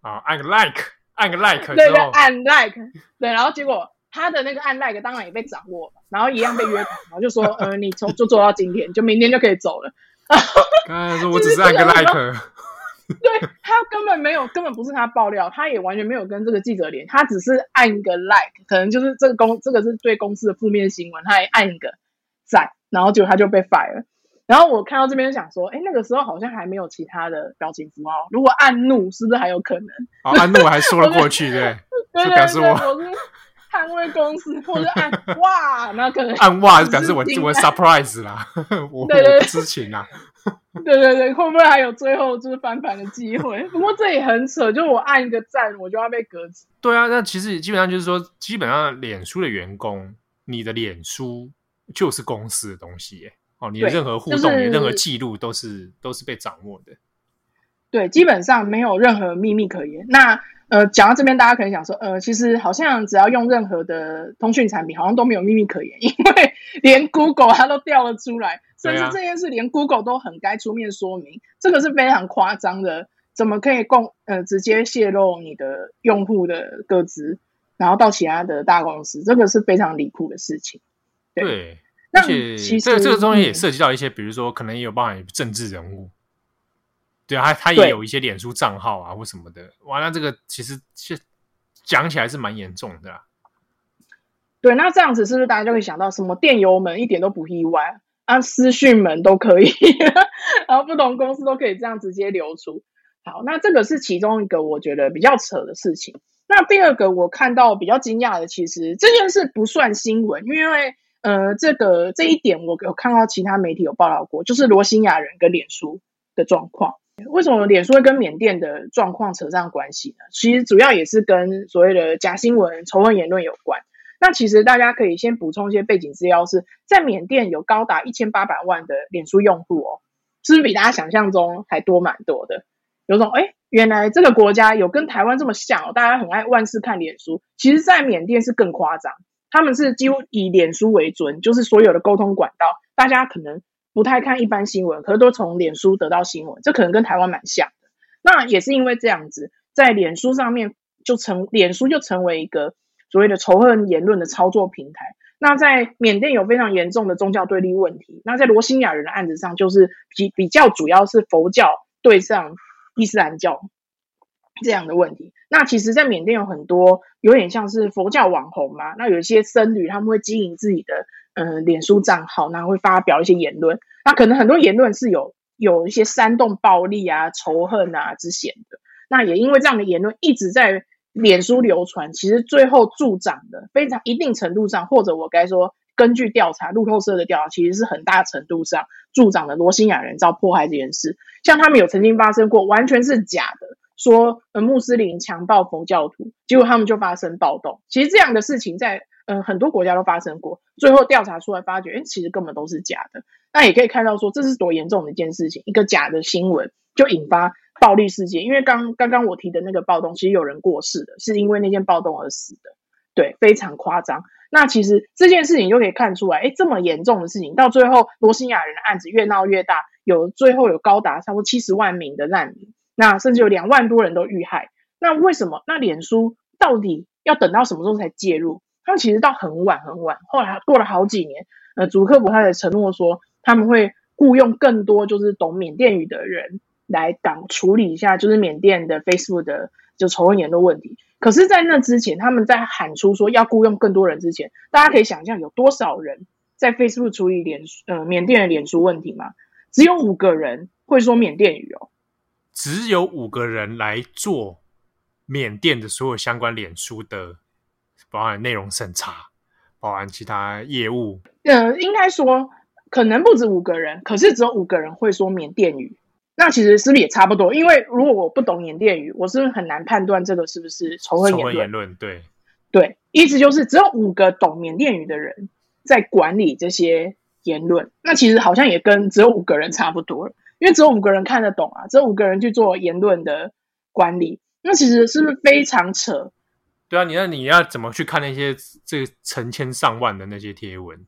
啊，按个 like。按个 like，对对，按 like，对，然后结果他的那个按 like 当然也被掌握了，然后一样被约谈，然后就说，呃，你从就做到今天，就明天就可以走了。刚才说我只是按个 like，对，他根本没有，根本不是他爆料，他也完全没有跟这个记者连，他只是按一个 like，可能就是这个公这个是对公司的负面新闻，他还按一个赞，然后结果他就被 fire 了。然后我看到这边想说，哎，那个时候好像还没有其他的表情符号。如果按怒，是不是还有可能？哦，按怒还说得过去，对。对对对，我是捍卫公司，或者按哇，那可能按哇是表示我我 surprise 啦，我对对知情 啦。对对对，会不会还有最后就是翻盘的机会？不过这也很扯，就我按一个赞，我就要被革职。对啊，那其实基本上就是说，基本上脸书的员工，你的脸书就是公司的东西耶。哦，你的任何互动、就是、你的任何记录都是都是被掌握的。对，基本上没有任何秘密可言。那呃，讲到这边，大家可能想说，呃，其实好像只要用任何的通讯产品，好像都没有秘密可言，因为连 Google 它都掉了出来，甚至这件事连 Google 都很该出面说明，啊、这个是非常夸张的。怎么可以共呃直接泄露你的用户的个资，然后到其他的大公司，这个是非常离谱的事情。对。对而且这这个东西也涉及到一些，比如说可能也有包含政治人物，对啊，他他也有一些脸书账号啊或什么的。哇，那这个其实是讲起来是蛮严重的。对，那这样子是不是大家就会想到什么电邮门一点都不意外啊？私讯门都可以，然后不同公司都可以这样直接流出。好，那这个是其中一个我觉得比较扯的事情。那第二个我看到比较惊讶的，其实这件事不算新闻，因为。呃，这个这一点我有看到其他媒体有报道过，就是罗兴亚人跟脸书的状况。为什么脸书会跟缅甸的状况扯上关系呢？其实主要也是跟所谓的假新闻、仇恨言论有关。那其实大家可以先补充一些背景资料是，在缅甸有高达一千八百万的脸书用户哦，是不是比大家想象中还多蛮多的？有种哎，原来这个国家有跟台湾这么像哦，大家很爱万事看脸书，其实在缅甸是更夸张。他们是几乎以脸书为准，就是所有的沟通管道，大家可能不太看一般新闻，可是都从脸书得到新闻，这可能跟台湾蛮像的。那也是因为这样子，在脸书上面就成，脸书就成为一个所谓的仇恨言论的操作平台。那在缅甸有非常严重的宗教对立问题，那在罗兴亚人的案子上，就是比比较主要是佛教对上伊斯兰教。这样的问题，那其实，在缅甸有很多有点像是佛教网红嘛，那有一些僧侣他们会经营自己的嗯脸书账号，然后会发表一些言论，那可能很多言论是有有一些煽动暴力啊、仇恨啊之嫌的。那也因为这样的言论一直在脸书流传，其实最后助长的非常一定程度上，或者我该说，根据调查，路透社的调查，其实是很大程度上助长了罗兴亚人遭迫害这件事。像他们有曾经发生过，完全是假的，说呃穆斯林强暴佛教徒，结果他们就发生暴动。其实这样的事情在嗯、很多国家都发生过，最后调查出来发觉，哎，其实根本都是假的。那也可以看到说，这是多严重的一件事情，一个假的新闻就引发暴力事件。因为刚刚刚我提的那个暴动，其实有人过世的，是因为那件暴动而死的，对，非常夸张。那其实这件事情就可以看出来，哎，这么严重的事情，到最后罗兴亚人的案子越闹越大，有最后有高达差不多七十万名的难民，那甚至有两万多人都遇害。那为什么？那脸书到底要等到什么时候才介入？他们其实到很晚很晚，后来过了好几年，呃，祖克伯他也承诺说他们会雇佣更多就是懂缅甸语的人来港处理一下，就是缅甸的 Facebook 的就仇恨言论问题。可是，在那之前，他们在喊出说要雇佣更多人之前，大家可以想象有多少人在 Facebook 处理脸呃缅甸的脸书问题吗？只有五个人会说缅甸语哦，只有五个人来做缅甸的所有相关脸书的，包含内容审查，包含其他业务。呃，应该说可能不止五个人，可是只有五个人会说缅甸语。那其实是不是也差不多？因为如果我不懂缅甸语，我是不是很难判断这个是不是仇恨言论？言论对对，意思就是只有五个懂缅甸语的人在管理这些言论。那其实好像也跟只有五个人差不多了，因为只有五个人看得懂啊，只有五个人去做言论的管理。那其实是不是非常扯？对啊，你那你要怎么去看那些这成千上万的那些贴文？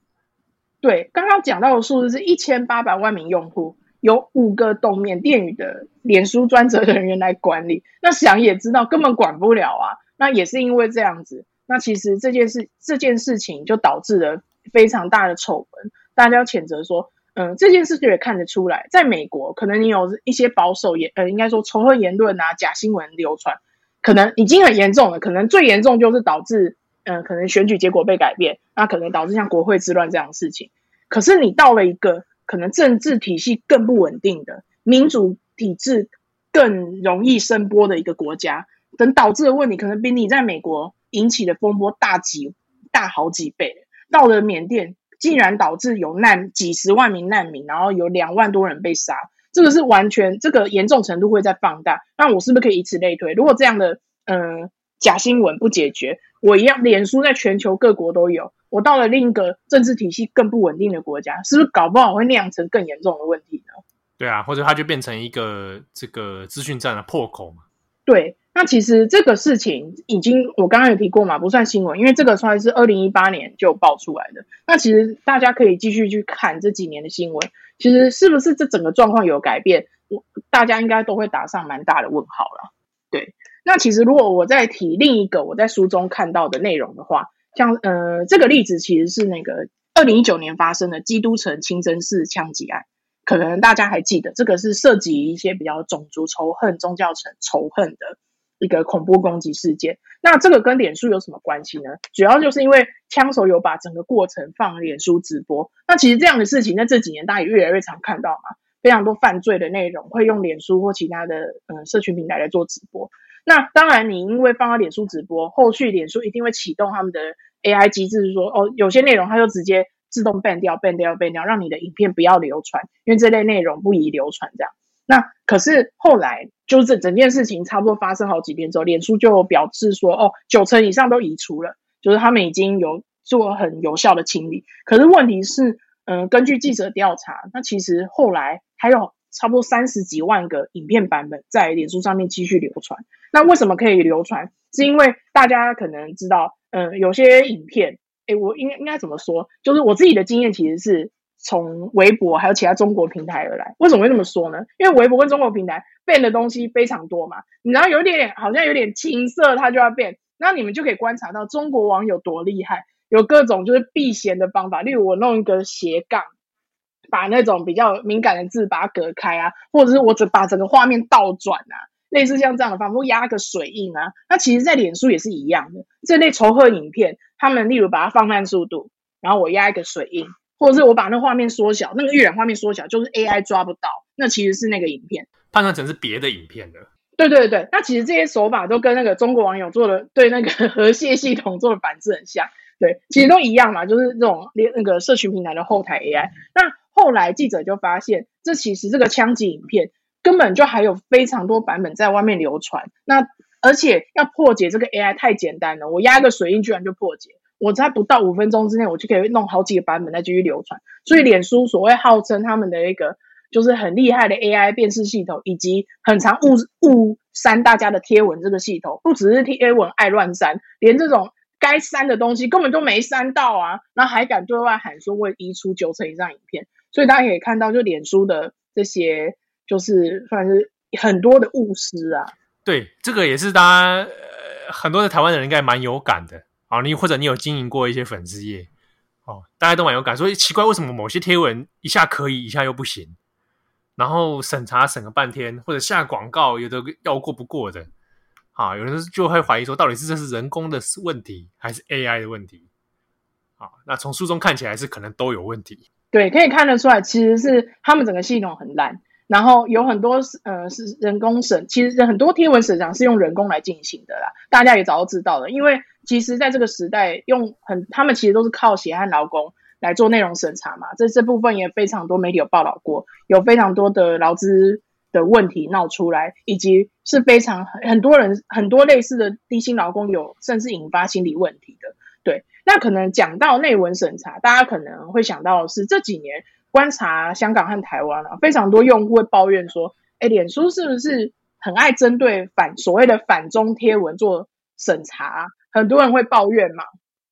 对，刚刚讲到的数字是一千八百万名用户。有五个懂缅甸语的脸书专责人员来管理，那想也知道根本管不了啊。那也是因为这样子，那其实这件事这件事情就导致了非常大的丑闻。大家要谴责说，嗯，这件事就也看得出来，在美国可能你有一些保守言，呃，应该说仇恨言论啊、假新闻流传，可能已经很严重了。可能最严重就是导致，嗯，可能选举结果被改变，那可能导致像国会之乱这样的事情。可是你到了一个。可能政治体系更不稳定的民主体制更容易声波的一个国家，等导致的问题可能比你在美国引起的风波大几大好几倍。到了缅甸，竟然导致有难几十万名难民，然后有两万多人被杀，这个是完全这个严重程度会在放大。那我是不是可以以此类推？如果这样的嗯、呃、假新闻不解决，我一样脸书在全球各国都有。我到了另一个政治体系更不稳定的国家，是不是搞不好会酿成更严重的问题呢？对啊，或者它就变成一个这个资讯站的破口嘛。对，那其实这个事情已经我刚刚有提过嘛，不算新闻，因为这个算是二零一八年就爆出来的。那其实大家可以继续去看这几年的新闻，其实是不是这整个状况有改变，我大家应该都会打上蛮大的问号了。对，那其实如果我再提另一个我在书中看到的内容的话。像呃，这个例子其实是那个二零一九年发生的基督城清真寺枪击案，可能大家还记得，这个是涉及一些比较种族仇恨、宗教仇仇恨的一个恐怖攻击事件。那这个跟脸书有什么关系呢？主要就是因为枪手有把整个过程放脸书直播。那其实这样的事情在这几年大家也越来越常看到嘛，非常多犯罪的内容会用脸书或其他的呃社群平台来做直播。那当然，你因为放到脸书直播，后续脸书一定会启动他们的 AI 机制，是说哦，有些内容它就直接自动 ban 掉，ban 掉，ban 掉，让你的影片不要流传，因为这类内容不宜流传。这样，那可是后来就是整整件事情差不多发生好几遍之后，脸书就表示说，哦，九成以上都移除了，就是他们已经有做很有效的清理。可是问题是，嗯，根据记者调查，那其实后来还有。差不多三十几万个影片版本在脸书上面继续流传。那为什么可以流传？是因为大家可能知道，嗯，有些影片，诶，我应该应该怎么说？就是我自己的经验其实是从微博还有其他中国平台而来。为什么会这么说呢？因为微博跟中国平台变的东西非常多嘛。你知道有点好像有点青涩，它就要变。那你们就可以观察到中国网友多厉害，有各种就是避嫌的方法。例如我弄一个斜杠。把那种比较敏感的字把它隔开啊，或者是我只把整个画面倒转啊，类似像这样的方法，压个水印啊。那其实，在脸书也是一样的。这类仇恨影片，他们例如把它放慢速度，然后我压一个水印，或者是我把那画面缩小，那个预览画面缩小，就是 AI 抓不到，那其实是那个影片，判断成是别的影片的。对对对，那其实这些手法都跟那个中国网友做的对那个 核泄系统做的反制很像。对，其实都一样嘛，就是这种连那个社群平台的后台 AI。那后来记者就发现，这其实这个枪击影片根本就还有非常多版本在外面流传。那而且要破解这个 AI 太简单了，我压个水印居然就破解，我在不到五分钟之内，我就可以弄好几个版本再继续流传。所以脸书所谓号称他们的一个就是很厉害的 AI 辨识系统，以及很常误误删大家的贴文这个系统，不只是贴文爱乱删，连这种。该删的东西根本都没删到啊，然后还敢对外喊说会移除九成以上影片，所以大家可以看到，就脸书的这些，就是算是很多的误失啊。对，这个也是大家、呃、很多的台湾人应该蛮有感的啊。你或者你有经营过一些粉丝页哦，大家都蛮有感，所以奇怪为什么某些贴文一下可以，一下又不行，然后审查审了半天，或者下广告有的要过不过的。啊，有人就会怀疑说，到底是这是人工的问题，还是 AI 的问题？啊，那从书中看起来是可能都有问题。对，可以看得出来，其实是他们整个系统很烂，然后有很多呃是人工审，其实很多贴文审查是用人工来进行的啦。大家也早就知道了，因为其实在这个时代，用很他们其实都是靠血汗劳工来做内容审查嘛。这这部分也非常多媒体有报道过，有非常多的劳资。的问题闹出来，以及是非常很多人很多类似的低薪劳工有，甚至引发心理问题的。对，那可能讲到内文审查，大家可能会想到的是这几年观察香港和台湾啊，非常多用户会抱怨说，哎，脸书是不是很爱针对反所谓的反中贴文做审查？很多人会抱怨嘛。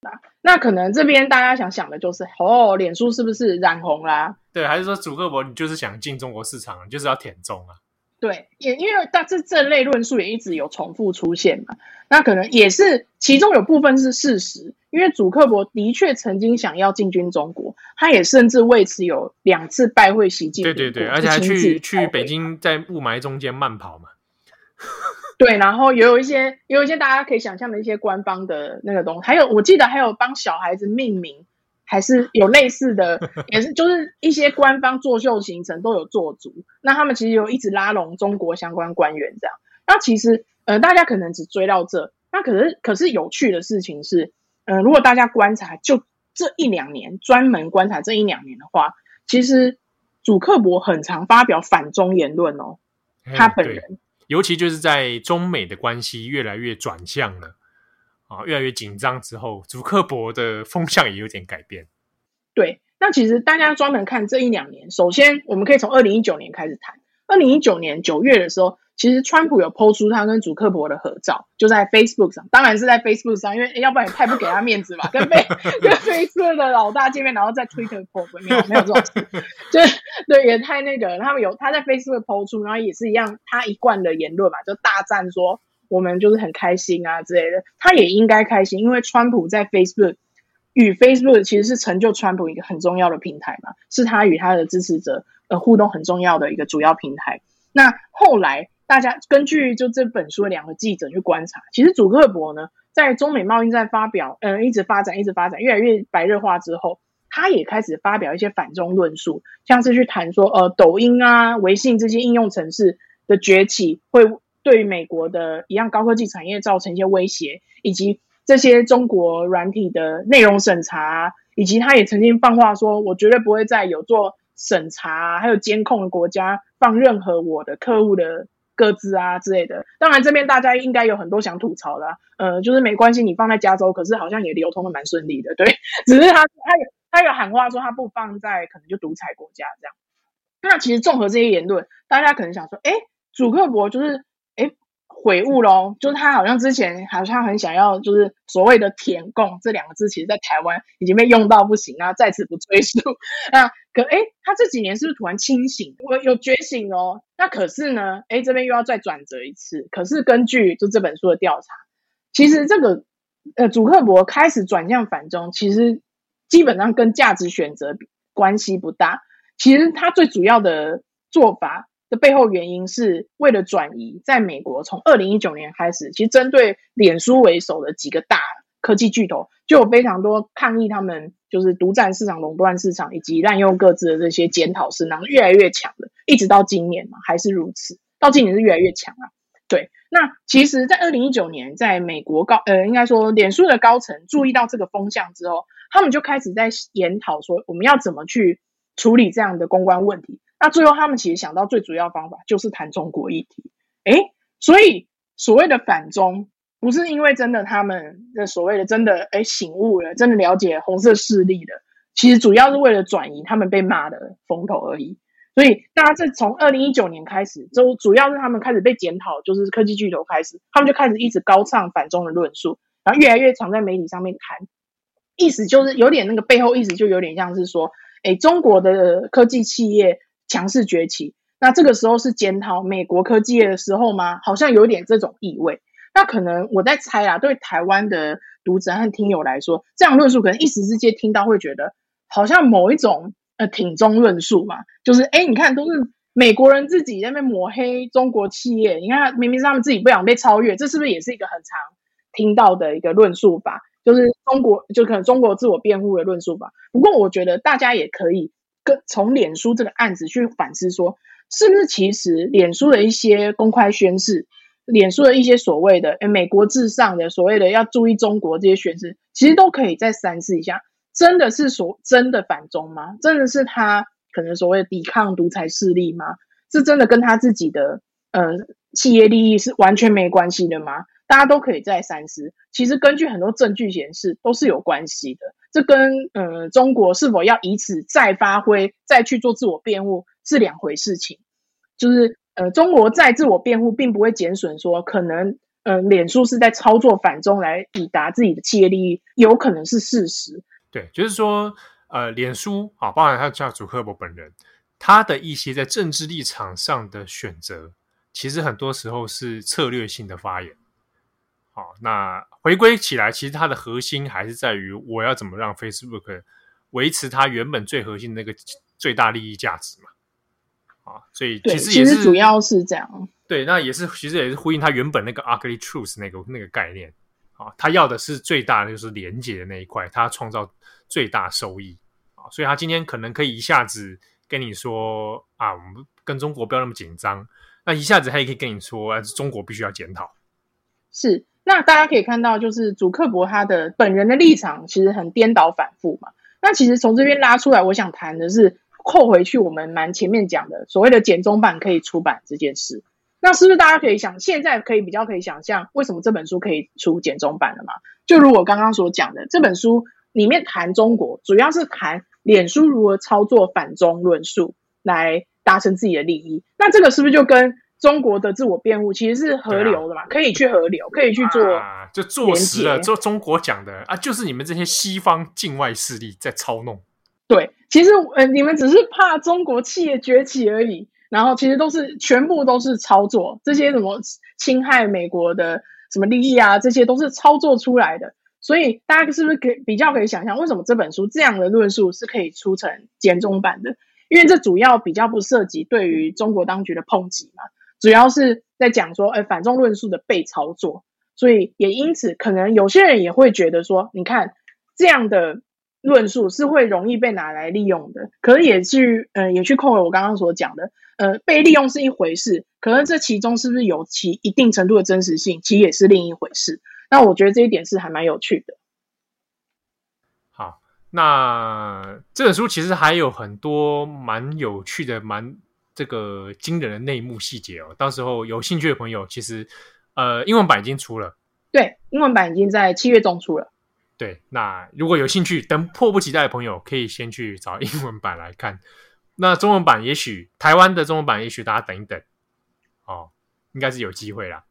那那可能这边大家想想的就是，哦，脸书是不是染红啦、啊？对，还是说主克伯你就是想进中国市场，你就是要舔中啊？对，也因为但这这类论述也一直有重复出现嘛。那可能也是其中有部分是事实，因为主克伯的确曾经想要进军中国，他也甚至为此有两次拜会习近平。对对对，而且还去去北京在雾霾中间慢跑嘛。对，然后也有一些，也有一些大家可以想象的一些官方的那个东西，还有我记得还有帮小孩子命名，还是有类似的，也是就是一些官方作秀行程都有做足。那他们其实有一直拉拢中国相关官员这样。那其实呃，大家可能只追到这，那可是可是有趣的事情是，嗯、呃，如果大家观察就这一两年，专门观察这一两年的话，其实主克伯很常发表反中言论哦，他本人。尤其就是在中美的关系越来越转向了啊，越来越紧张之后，祖克伯的风向也有点改变。对，那其实大家专门看这一两年，首先我们可以从二零一九年开始谈。二零一九年九月的时候。其实川普有 po 出他跟祖克伯的合照，就在 Facebook 上，当然是在 Facebook 上，因为要不然也太不给他面子嘛，跟 f 跟 Facebook 的老大见面，然后在 Twitter po 没有没有这种，就对也太那个，他们有他在 Facebook po 出，然后也是一样，他一贯的言论嘛，就大赞说我们就是很开心啊之类的，他也应该开心，因为川普在 Facebook 与 Facebook 其实是成就川普一个很重要的平台嘛，是他与他的支持者呃互动很重要的一个主要平台。那后来。大家根据就这本书的两个记者去观察，其实祖克伯呢，在中美贸易战发表，嗯，一直发展，一直发展，越来越白热化之后，他也开始发表一些反中论述，像是去谈说，呃，抖音啊、微信这些应用程式的崛起，会对美国的一样高科技产业造成一些威胁，以及这些中国软体的内容审查，以及他也曾经放话说，我绝对不会再有做审查还有监控的国家放任何我的客户的。个资啊之类的，当然这边大家应该有很多想吐槽的，啊，呃，就是没关系，你放在加州，可是好像也流通的蛮顺利的，对，只是他他有他有喊话说他不放在可能就独裁国家这样。那其实综合这些言论，大家可能想说，哎，祖克伯就是。悔悟咯，就是他好像之前好像很想要，就是所谓的“舔共”这两个字，其实在台湾已经被用到不行啊，在此不赘述。那可哎，他这几年是不是突然清醒？我有觉醒哦。那可是呢，哎，这边又要再转折一次。可是根据就这本书的调查，其实这个呃，祖克伯开始转向反中，其实基本上跟价值选择关系不大。其实他最主要的做法。的背后原因是为了转移，在美国从二零一九年开始，其实针对脸书为首的几个大科技巨头，就有非常多抗议他们就是独占市场、垄断市场以及滥用各自的这些检讨声浪越来越强的，一直到今年嘛还是如此，到今年是越来越强啊。对，那其实，在二零一九年，在美国高呃，应该说脸书的高层注意到这个风向之后，他们就开始在研讨说，我们要怎么去处理这样的公关问题。那最后，他们其实想到最主要方法就是谈中国议题。诶，所以所谓的反中，不是因为真的他们的所谓的真的诶醒悟了，真的了解红色势力的，其实主要是为了转移他们被骂的风头而已。所以，大家这从二零一九年开始，就主要是他们开始被检讨，就是科技巨头开始，他们就开始一直高唱反中的论述，然后越来越常在媒体上面谈，意思就是有点那个背后意思就有点像是说，哎，中国的科技企业强势崛起，那这个时候是检讨美国科技业的时候吗？好像有点这种意味。那可能我在猜啊，对台湾的读者和听友来说，这样论述可能一时之间听到会觉得好像某一种。呃，挺中论述嘛，就是哎，你看，都是美国人自己在那抹黑中国企业，你看，明明是他们自己不想被超越，这是不是也是一个很常听到的一个论述法？就是中国，就可能中国自我辩护的论述法。不过，我觉得大家也可以跟从脸书这个案子去反思说，是不是其实脸书的一些公开宣示，脸书的一些所谓的哎美国至上的所谓的要注意中国这些宣示，其实都可以再三思一下。真的是所真的反中吗？真的是他可能所谓的抵抗独裁势力吗？是真的跟他自己的呃企业利益是完全没关系的吗？大家都可以再三思。其实根据很多证据显示，都是有关系的。这跟呃中国是否要以此再发挥、再去做自我辩护是两回事情。就是呃中国在自我辩护，并不会减损说可能呃脸书是在操作反中来以达自己的企业利益，有可能是事实。对，就是说，呃，脸书啊，包含他叫祖克伯本人，他的一些在政治立场上的选择，其实很多时候是策略性的发言。好，那回归起来，其实它的核心还是在于我要怎么让 Facebook 维持它原本最核心的那个最大利益价值嘛。啊，所以其实也是主要是这样。对，那也是其实也是呼应它原本那个 ugly truth 那个那个概念。啊，他要的是最大的就是连接的那一块，他创造最大收益啊，所以他今天可能可以一下子跟你说啊，我们跟中国不要那么紧张，那一下子他也可以跟你说，啊，中国必须要检讨。是，那大家可以看到，就是祖克伯他的本人的立场其实很颠倒反复嘛。那其实从这边拉出来，我想谈的是扣回去我们蛮前面讲的所谓的简中版可以出版这件事。那是不是大家可以想，现在可以比较可以想象，为什么这本书可以出简中版了吗？就如我刚刚所讲的，这本书里面谈中国，主要是谈脸书如何操作反中论述来达成自己的利益。那这个是不是就跟中国的自我辩护其实是合流的嘛？可以去合流，可以去做，啊、就坐实了。就中国讲的啊，就是你们这些西方境外势力在操弄。对，其实呃，你们只是怕中国企业崛起而已。然后其实都是全部都是操作，这些什么侵害美国的什么利益啊，这些都是操作出来的。所以大家是不是可以比较可以想象，为什么这本书这样的论述是可以出成简中版的？因为这主要比较不涉及对于中国当局的抨击嘛，主要是在讲说，哎，反中论述的被操作。所以也因此，可能有些人也会觉得说，你看这样的。论述是会容易被拿来利用的，可是也去，呃，也去扣了我刚刚所讲的，呃，被利用是一回事，可能这其中是不是有其一定程度的真实性，其实也是另一回事。那我觉得这一点是还蛮有趣的。好，那这本书其实还有很多蛮有趣的、蛮这个惊人的内幕细节哦。到时候有兴趣的朋友，其实呃，英文版已经出了，对，英文版已经在七月中出了。对，那如果有兴趣，等迫不及待的朋友，可以先去找英文版来看。那中文版，也许台湾的中文版，也许大家等一等，哦，应该是有机会啦。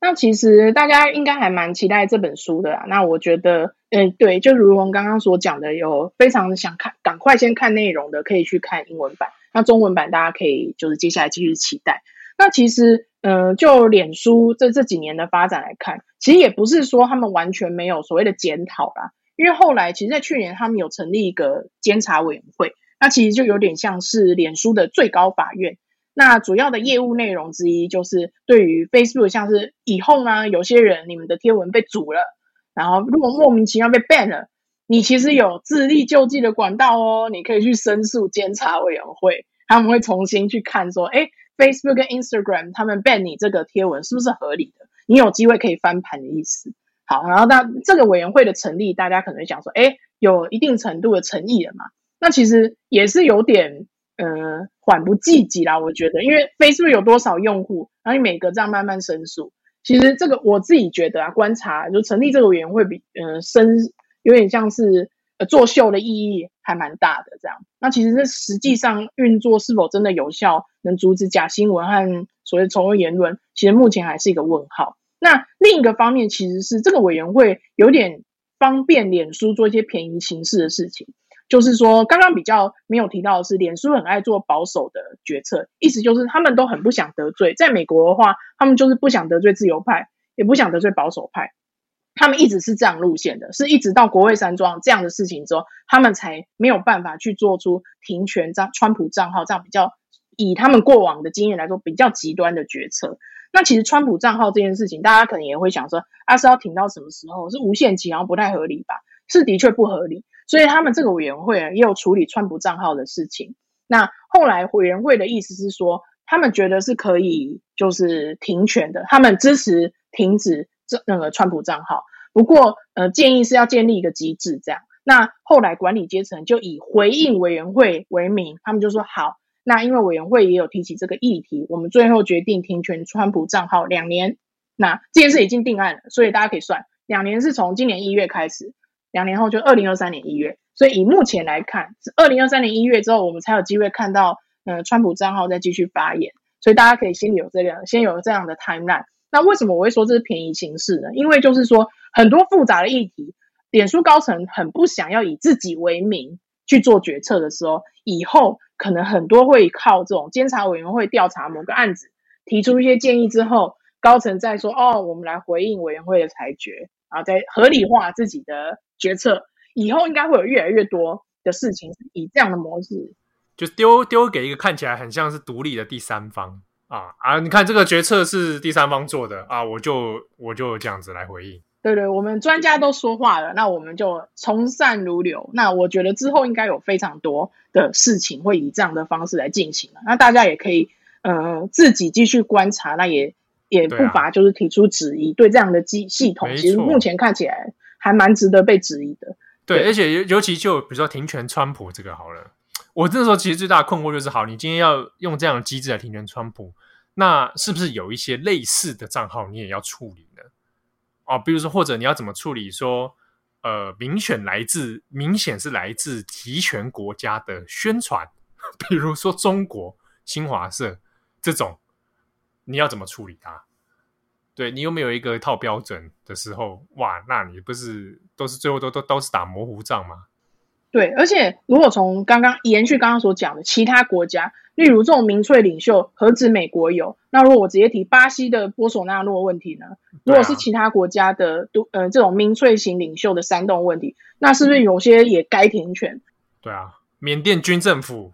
那其实大家应该还蛮期待这本书的啦。那我觉得，嗯，对，就如同刚刚所讲的，有非常想看，赶快先看内容的，可以去看英文版。那中文版，大家可以就是接下来继续期待。那其实。嗯、呃，就脸书这这几年的发展来看，其实也不是说他们完全没有所谓的检讨啦。因为后来，其实，在去年他们有成立一个监察委员会，那其实就有点像是脸书的最高法院。那主要的业务内容之一，就是对于 Facebook，像是以后呢，有些人你们的贴文被阻了，然后如果莫名其妙被 ban 了，你其实有自力救济的管道哦，你可以去申诉监察委员会，他们会重新去看说，哎。Facebook 跟 Instagram 他们 ban 你这个贴文是不是合理的？你有机会可以翻盘的意思。好，然后那这个委员会的成立，大家可能会想说，哎，有一定程度的诚意了嘛？那其实也是有点呃缓不济急啦，我觉得，因为 Facebook 有多少用户，然后你每个这样慢慢申诉，其实这个我自己觉得啊，观察就成立这个委员会比呃深有点像是呃作秀的意义还蛮大的这样。那其实这实际上运作是否真的有效，能阻止假新闻和所谓仇恨言论，其实目前还是一个问号。那另一个方面，其实是这个委员会有点方便脸书做一些便宜行事的事情，就是说，刚刚比较没有提到的是，脸书很爱做保守的决策，意思就是他们都很不想得罪。在美国的话，他们就是不想得罪自由派，也不想得罪保守派，他们一直是这样路线的，是一直到国会山庄这样的事情之后，他们才没有办法去做出停权账、川普账号这样比较以他们过往的经验来说比较极端的决策。那其实川普账号这件事情，大家可能也会想说，啊是要停到什么时候？是无限期，然后不太合理吧？是的确不合理。所以他们这个委员会也有处理川普账号的事情。那后来委员会的意思是说，他们觉得是可以就是停权的，他们支持停止那个川普账号。不过呃，建议是要建立一个机制这样。那后来管理阶层就以回应委员会为名，他们就说好。那因为委员会也有提起这个议题，我们最后决定停权川普账号两年。那这件事已经定案了，所以大家可以算，两年是从今年一月开始，两年后就二零二三年一月。所以以目前来看，是二零二三年一月之后，我们才有机会看到，呃，川普账号再继续发言。所以大家可以心里有这个，先有这样的 timeline。那为什么我会说这是便宜行事呢？因为就是说很多复杂的议题，脸书高层很不想要以自己为名去做决策的时候，以后。可能很多会靠这种监察委员会调查某个案子，提出一些建议之后，高层再说哦，我们来回应委员会的裁决，然后再合理化自己的决策。以后应该会有越来越多的事情以这样的模式，就丢丢给一个看起来很像是独立的第三方啊啊！你看这个决策是第三方做的啊，我就我就这样子来回应。对对，我们专家都说话了，那我们就从善如流。那我觉得之后应该有非常多的事情会以这样的方式来进行了。那大家也可以呃自己继续观察，那也也不乏就是提出质疑。对，这样的机系统，其实目前看起来还蛮值得被质疑的。对，对而且尤尤其就比如说停权川普这个好了，我那时候其实最大的困惑就是：好，你今天要用这样的机制来停权川普，那是不是有一些类似的账号你也要处理呢？哦，比如说，或者你要怎么处理说，呃，明显来自明显是来自集权国家的宣传，比如说中国新华社这种，你要怎么处理它？对，你有没有一个套标准的时候？哇，那你不是都是最后都都都是打模糊仗吗？对，而且如果从刚刚延续刚刚所讲的其他国家。例如这种民粹领袖，何止美国有？那如果我直接提巴西的波索纳洛问题呢？如果是其他国家的都呃这种民粹型领袖的煽动问题，那是不是有些也该停权？对啊，缅甸军政府。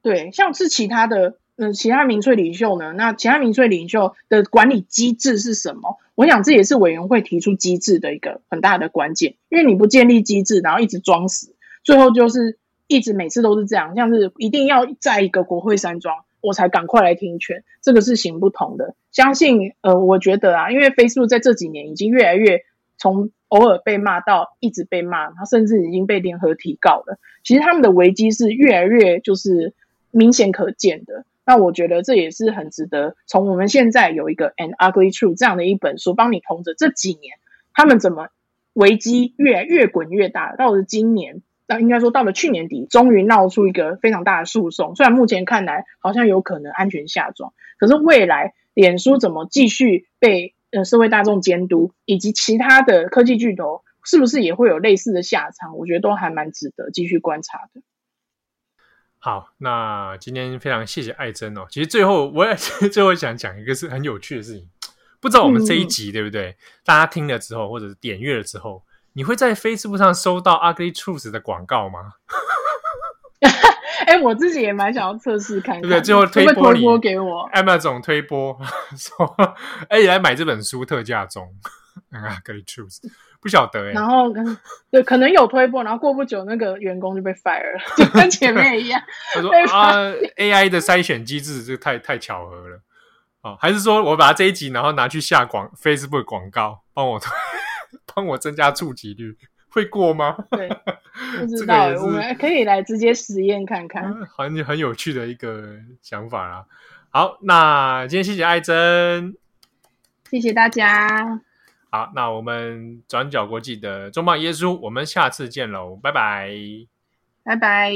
对，像是其他的呃其他民粹领袖呢？那其他民粹领袖的管理机制是什么？我想这也是委员会提出机制的一个很大的关键，因为你不建立机制，然后一直装死，最后就是。一直每次都是这样，像是一定要在一个国会山庄，我才赶快来听劝，这个是行不通的。相信呃，我觉得啊，因为 Facebook 在这几年已经越来越从偶尔被骂到一直被骂，他甚至已经被联合提告了。其实他们的危机是越来越就是明显可见的。那我觉得这也是很值得从我们现在有一个 An Ugly Truth 这样的一本书帮你同着这几年他们怎么危机越来越滚越大，到了今年。那应该说，到了去年底，终于闹出一个非常大的诉讼。虽然目前看来好像有可能安全下庄，可是未来脸书怎么继续被呃社会大众监督，以及其他的科技巨头是不是也会有类似的下场，我觉得都还蛮值得继续观察的。好，那今天非常谢谢艾珍哦。其实最后我也 最后想讲一个是很有趣的事情，不知道我们这一集、嗯、对不对？大家听了之后，或者是点阅了之后。你会在 Facebook 上收到 Ugly Truth 的广告吗？哎、欸，我自己也蛮想要测试看看，对不对？最后推播你给我 Emma 总推播 说：“哎，来买这本书，特价中。”啊，Ugly Truth 不晓得哎。然后对，可能有推播，然后过不久那个员工就被 fire 了，就跟前面一样。他说啊，AI 的筛选机制这太太巧合了啊，还是说我把它这一集然后拿去下广 Facebook 广告，帮我 帮我增加触及率，会过吗？对，不知 道，我们可以来直接实验看看，很很有趣的一个想法啦。好，那今天谢谢艾珍，谢谢大家。好，那我们转角国际的中棒耶稣，我们下次见喽，拜拜，拜拜。